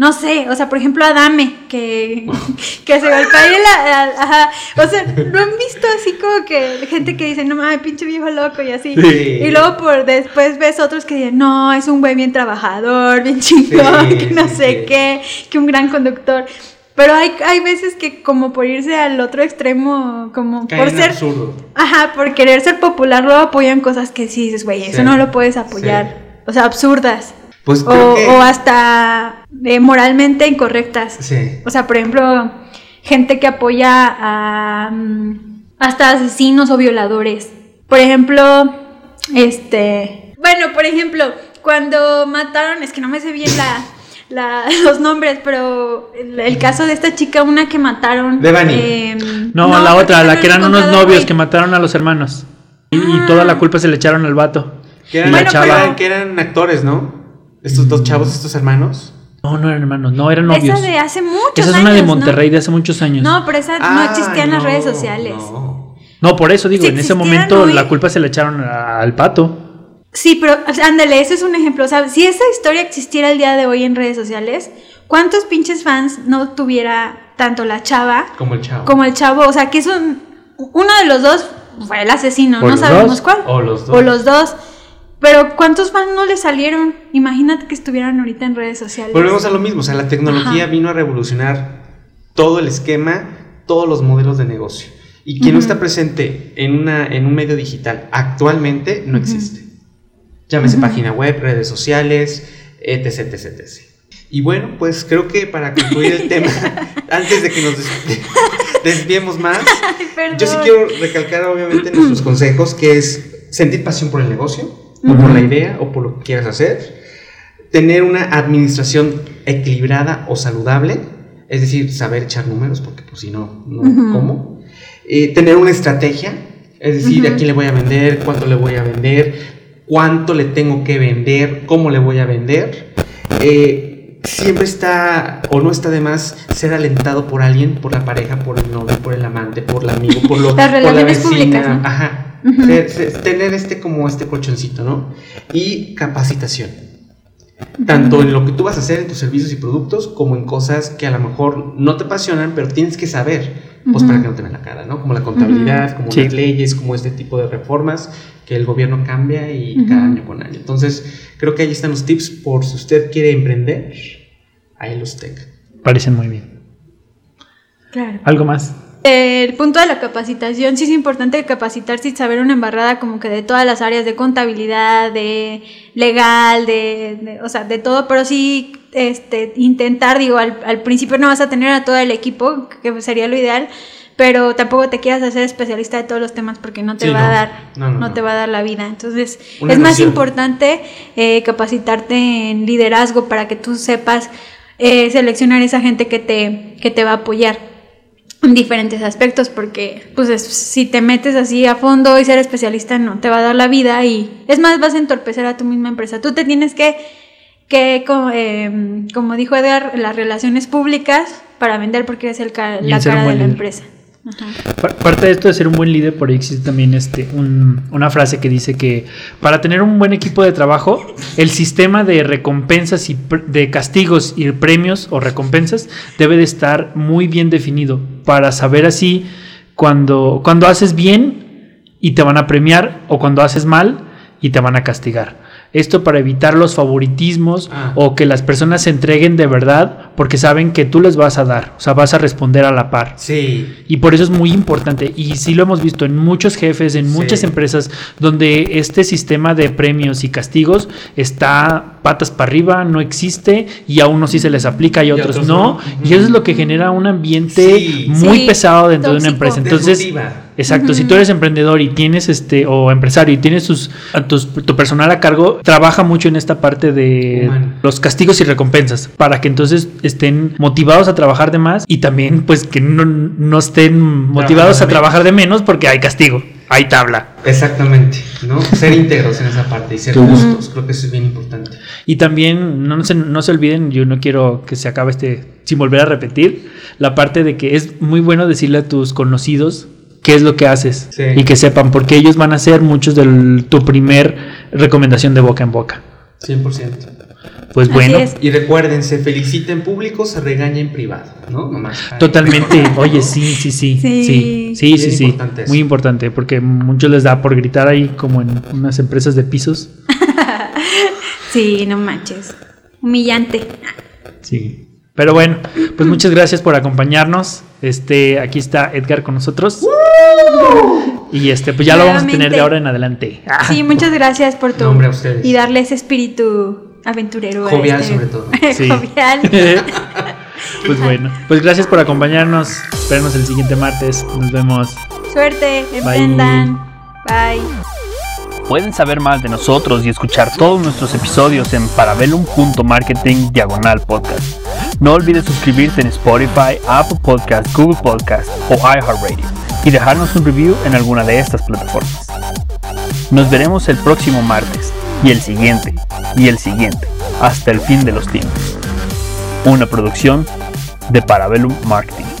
No sé, o sea, por ejemplo, Adame, que, que se golpea la, ajá, o sea, ¿no han visto así como que gente que dice, no mames, pinche viejo loco y así? Sí. Y luego por después ves otros que dicen, no, es un güey bien trabajador, bien chingón, Sí, que no sí, sé qué, que un gran conductor. Pero hay, hay veces que como por irse al otro extremo, como Caen por ser... absurdo. Ajá, por querer ser popular, luego apoyan cosas que sí dices, güey, eso no lo puedes apoyar. O sea, absurdas. Pues creo O, que o hasta eh, moralmente incorrectas. sí. O sea, por ejemplo, gente que apoya a mm, hasta asesinos o violadores. Por ejemplo, este, bueno, por ejemplo, cuando mataron, es que no me sé bien la, la- los nombres, pero el, el caso de esta chica, una que mataron. Devani. em, No, la otra, la que eran unos novios güey. que mataron a los hermanos. Y, y Ah. toda la culpa se le echaron al vato. Que eran, Bueno, chava. que actores, ¿no? Estos dos chavos, estos hermanos. No, no eran hermanos, no eran novios. Esa de hace muchos Esa es años. una de ¿no? Monterrey de hace muchos años. No, pero esa no existía en las no, redes sociales. no. No, por eso digo, Si en ese momento hoy- la culpa se le echaron a- al pato. Sí, pero ándale, ese es un ejemplo. O sea, si esa historia existiera el día de hoy en redes sociales, ¿cuántos pinches fans no tuviera tanto la chava Como el chavo. como el chavo? O sea, que es un. Uno de los dos fue el asesino, O no sabemos dos. cuál. O los dos. O los dos. Pero ¿cuántos fans no le salieron? Imagínate que estuvieran ahorita en redes sociales. Volvemos a lo mismo, o sea, la tecnología Ajá. vino a revolucionar todo el esquema, todos los modelos de negocio. Y quien no Ujú. está presente en, una, en un medio digital actualmente no existe. Llámese Ujú. página web, redes sociales, etc, etc, etc. Y bueno, pues creo que para concluir el tema, antes de que nos des- desviemos más, Ay, yo sí quiero recalcar obviamente nuestros consejos, que es sentir pasión por el negocio, o por la idea, o por lo que quieras hacer. Tener una administración equilibrada o saludable, es decir, saber echar números, porque pues si no, no. ¿cómo? Eh, tener una estrategia, es decir, a quién le voy a vender, cuánto le voy a vender, cuánto le tengo que vender, cómo le voy a vender. Eh, siempre está o no está de más ser alentado por alguien, por la pareja, por el novio, por el amante, por el amigo, por, lo, Las por la relaciones vecina. públicas, ¿no? Ajá. Tener este como este colchoncito, ¿no? Y capacitación. Tanto en lo que tú vas a hacer en tus servicios y productos, como en cosas que a lo mejor no te apasionan, pero tienes que saber, pues Ujú. para que no te vean la cara, ¿no? Como la contabilidad, como Sí. las leyes, como este tipo de reformas que el gobierno cambia y cada año con año. Entonces, creo que ahí están los tips por si usted quiere emprender, ahí los tenga. Parecen muy bien. Claro. ¿Algo más? El punto de la capacitación, sí es importante capacitarse y saber una embarrada como que de todas las áreas de contabilidad, de legal, de, de- o sea, de todo, pero sí este, intentar, digo, al, al principio no vas a tener a todo el equipo, que sería lo ideal, pero tampoco te quieras hacer especialista de todos los temas porque no te Sí, va no. a dar, No, no, no, no. te va a dar la vida. Entonces, Una es más noción. importante eh, capacitarte en liderazgo para que tú sepas eh, seleccionar esa gente que te, que te va a apoyar en diferentes aspectos porque pues es- si te metes así a fondo y ser especialista no te va a dar la vida y es más vas a entorpecer a tu misma empresa. Tú te tienes que que co- eh, como dijo Edgar las relaciones públicas para vender porque eres el ca- la cara de la empresa Parte de esto de ser un buen líder, por ahí existe también este, un- una frase que dice que para tener un buen equipo de trabajo, el sistema de recompensas y de castigos y premios o recompensas debe de estar muy bien definido para saber así cuando, cuando haces bien y te van a premiar o cuando haces mal y te van a castigar. Esto para evitar los favoritismos Ah. o que las personas se entreguen de verdad porque saben que tú les vas a dar, o sea, vas a responder a la par. Sí, Y por eso es muy importante. Y sí lo hemos visto en muchos jefes, en Sí. muchas empresas, donde este sistema de premios y castigos está patas para arriba, no existe, y a unos sí se les aplica y a Y otros, otros no. no. Y eso es lo que genera un ambiente Sí. muy Sí, pesado dentro de una empresa. Entonces. Exacto, si tú eres emprendedor y tienes este, o empresario y tienes tus, a tus- tu personal a cargo, trabaja mucho en esta parte de Humano. los castigos y recompensas, para que entonces estén motivados a trabajar de más y también pues que no, no estén motivados a trabajar de menos porque hay castigo, hay tabla. Exactamente, ¿no? Ser íntegros en esa parte y ser justos, creo que eso es bien importante. Y también no se, no se olviden, yo no quiero que se acabe este, sin volver a repetir, la parte de que es muy bueno decirle a tus conocidos qué es lo que haces Sí. y que sepan, porque ellos van a ser muchos de tu primer recomendación de boca en boca. 100%. Pues Así bueno, es. Y recuerden, se felicita en público, se regaña en privado, ¿no? Nomás. totalmente. Oye, sí, sí, sí, sí, Sí. sí, sí, importante muy importante, porque muchos les da por gritar ahí como en unas empresas de pisos. Sí, no manches. Humillante. Sí. Pero bueno, pues muchas gracias por acompañarnos. Este, aquí está Edgar con nosotros. Y este, pues ya lo vamos a tener de ahora en adelante. Ah, Sí, muchas gracias por tu No, hombre, a ustedes. y darle ese espíritu aventurero. Jovial, este- sobre todo. Sí. Jovial. pues bueno, pues gracias por acompañarnos. Espérenos el siguiente martes. Nos vemos. Suerte, emprendan. Bye. Pueden saber más de nosotros y escuchar todos nuestros episodios en parabellum.marketing diagonal podcast. No olvides suscribirte en Spotify, Apple Podcast, Google Podcast o iHeartRadio y dejarnos un review en alguna de estas plataformas. Nos veremos el próximo martes y el siguiente y el siguiente hasta el fin de los tiempos. Una producción de Parabellum Marketing.